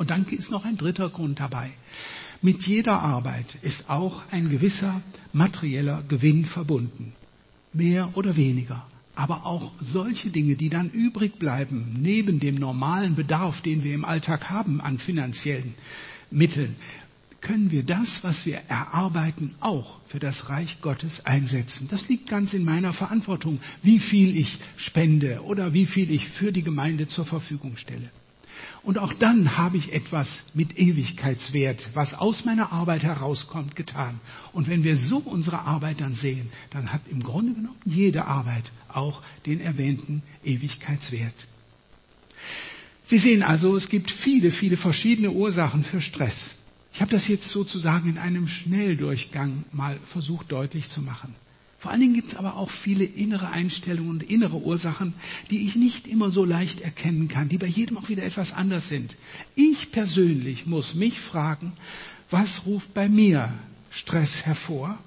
Und dann ist noch ein dritter Grund dabei. Mit jeder Arbeit ist auch ein gewisser materieller Gewinn verbunden. Mehr oder weniger. Aber auch solche Dinge, die dann übrig bleiben, neben dem normalen Bedarf, den wir im Alltag haben an finanziellen Mitteln, können wir das, was wir erarbeiten, auch für das Reich Gottes einsetzen. Das liegt ganz in meiner Verantwortung, wie viel ich spende oder wie viel ich für die Gemeinde zur Verfügung stelle. Und auch dann habe ich etwas mit Ewigkeitswert, was aus meiner Arbeit herauskommt, getan. Und wenn wir so unsere Arbeit dann sehen, dann hat im Grunde genommen jede Arbeit auch den erwähnten Ewigkeitswert. Sie sehen also, es gibt viele, viele verschiedene Ursachen für Stress. Ich habe das jetzt sozusagen in einem Schnelldurchgang mal versucht deutlich zu machen. Vor allen Dingen gibt es aber auch viele innere Einstellungen und innere Ursachen, die ich nicht immer so leicht erkennen kann, die bei jedem auch wieder etwas anders sind. Ich persönlich muss mich fragen, was ruft bei mir Stress hervor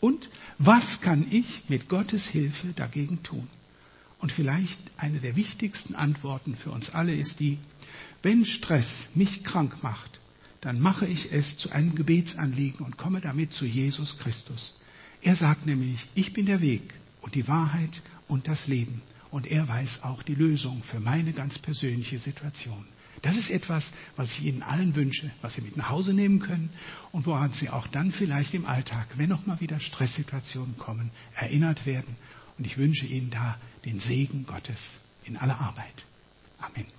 und was kann ich mit Gottes Hilfe dagegen tun? Und vielleicht eine der wichtigsten Antworten für uns alle ist die, wenn Stress mich krank macht, dann mache ich es zu einem Gebetsanliegen und komme damit zu Jesus Christus. Er sagt nämlich, ich bin der Weg und die Wahrheit und das Leben. Und er weiß auch die Lösung für meine ganz persönliche Situation. Das ist etwas, was ich Ihnen allen wünsche, was Sie mit nach Hause nehmen können und woran Sie auch dann vielleicht im Alltag, wenn noch mal wieder Stresssituationen kommen, erinnert werden. Und ich wünsche Ihnen da den Segen Gottes in aller Arbeit. Amen.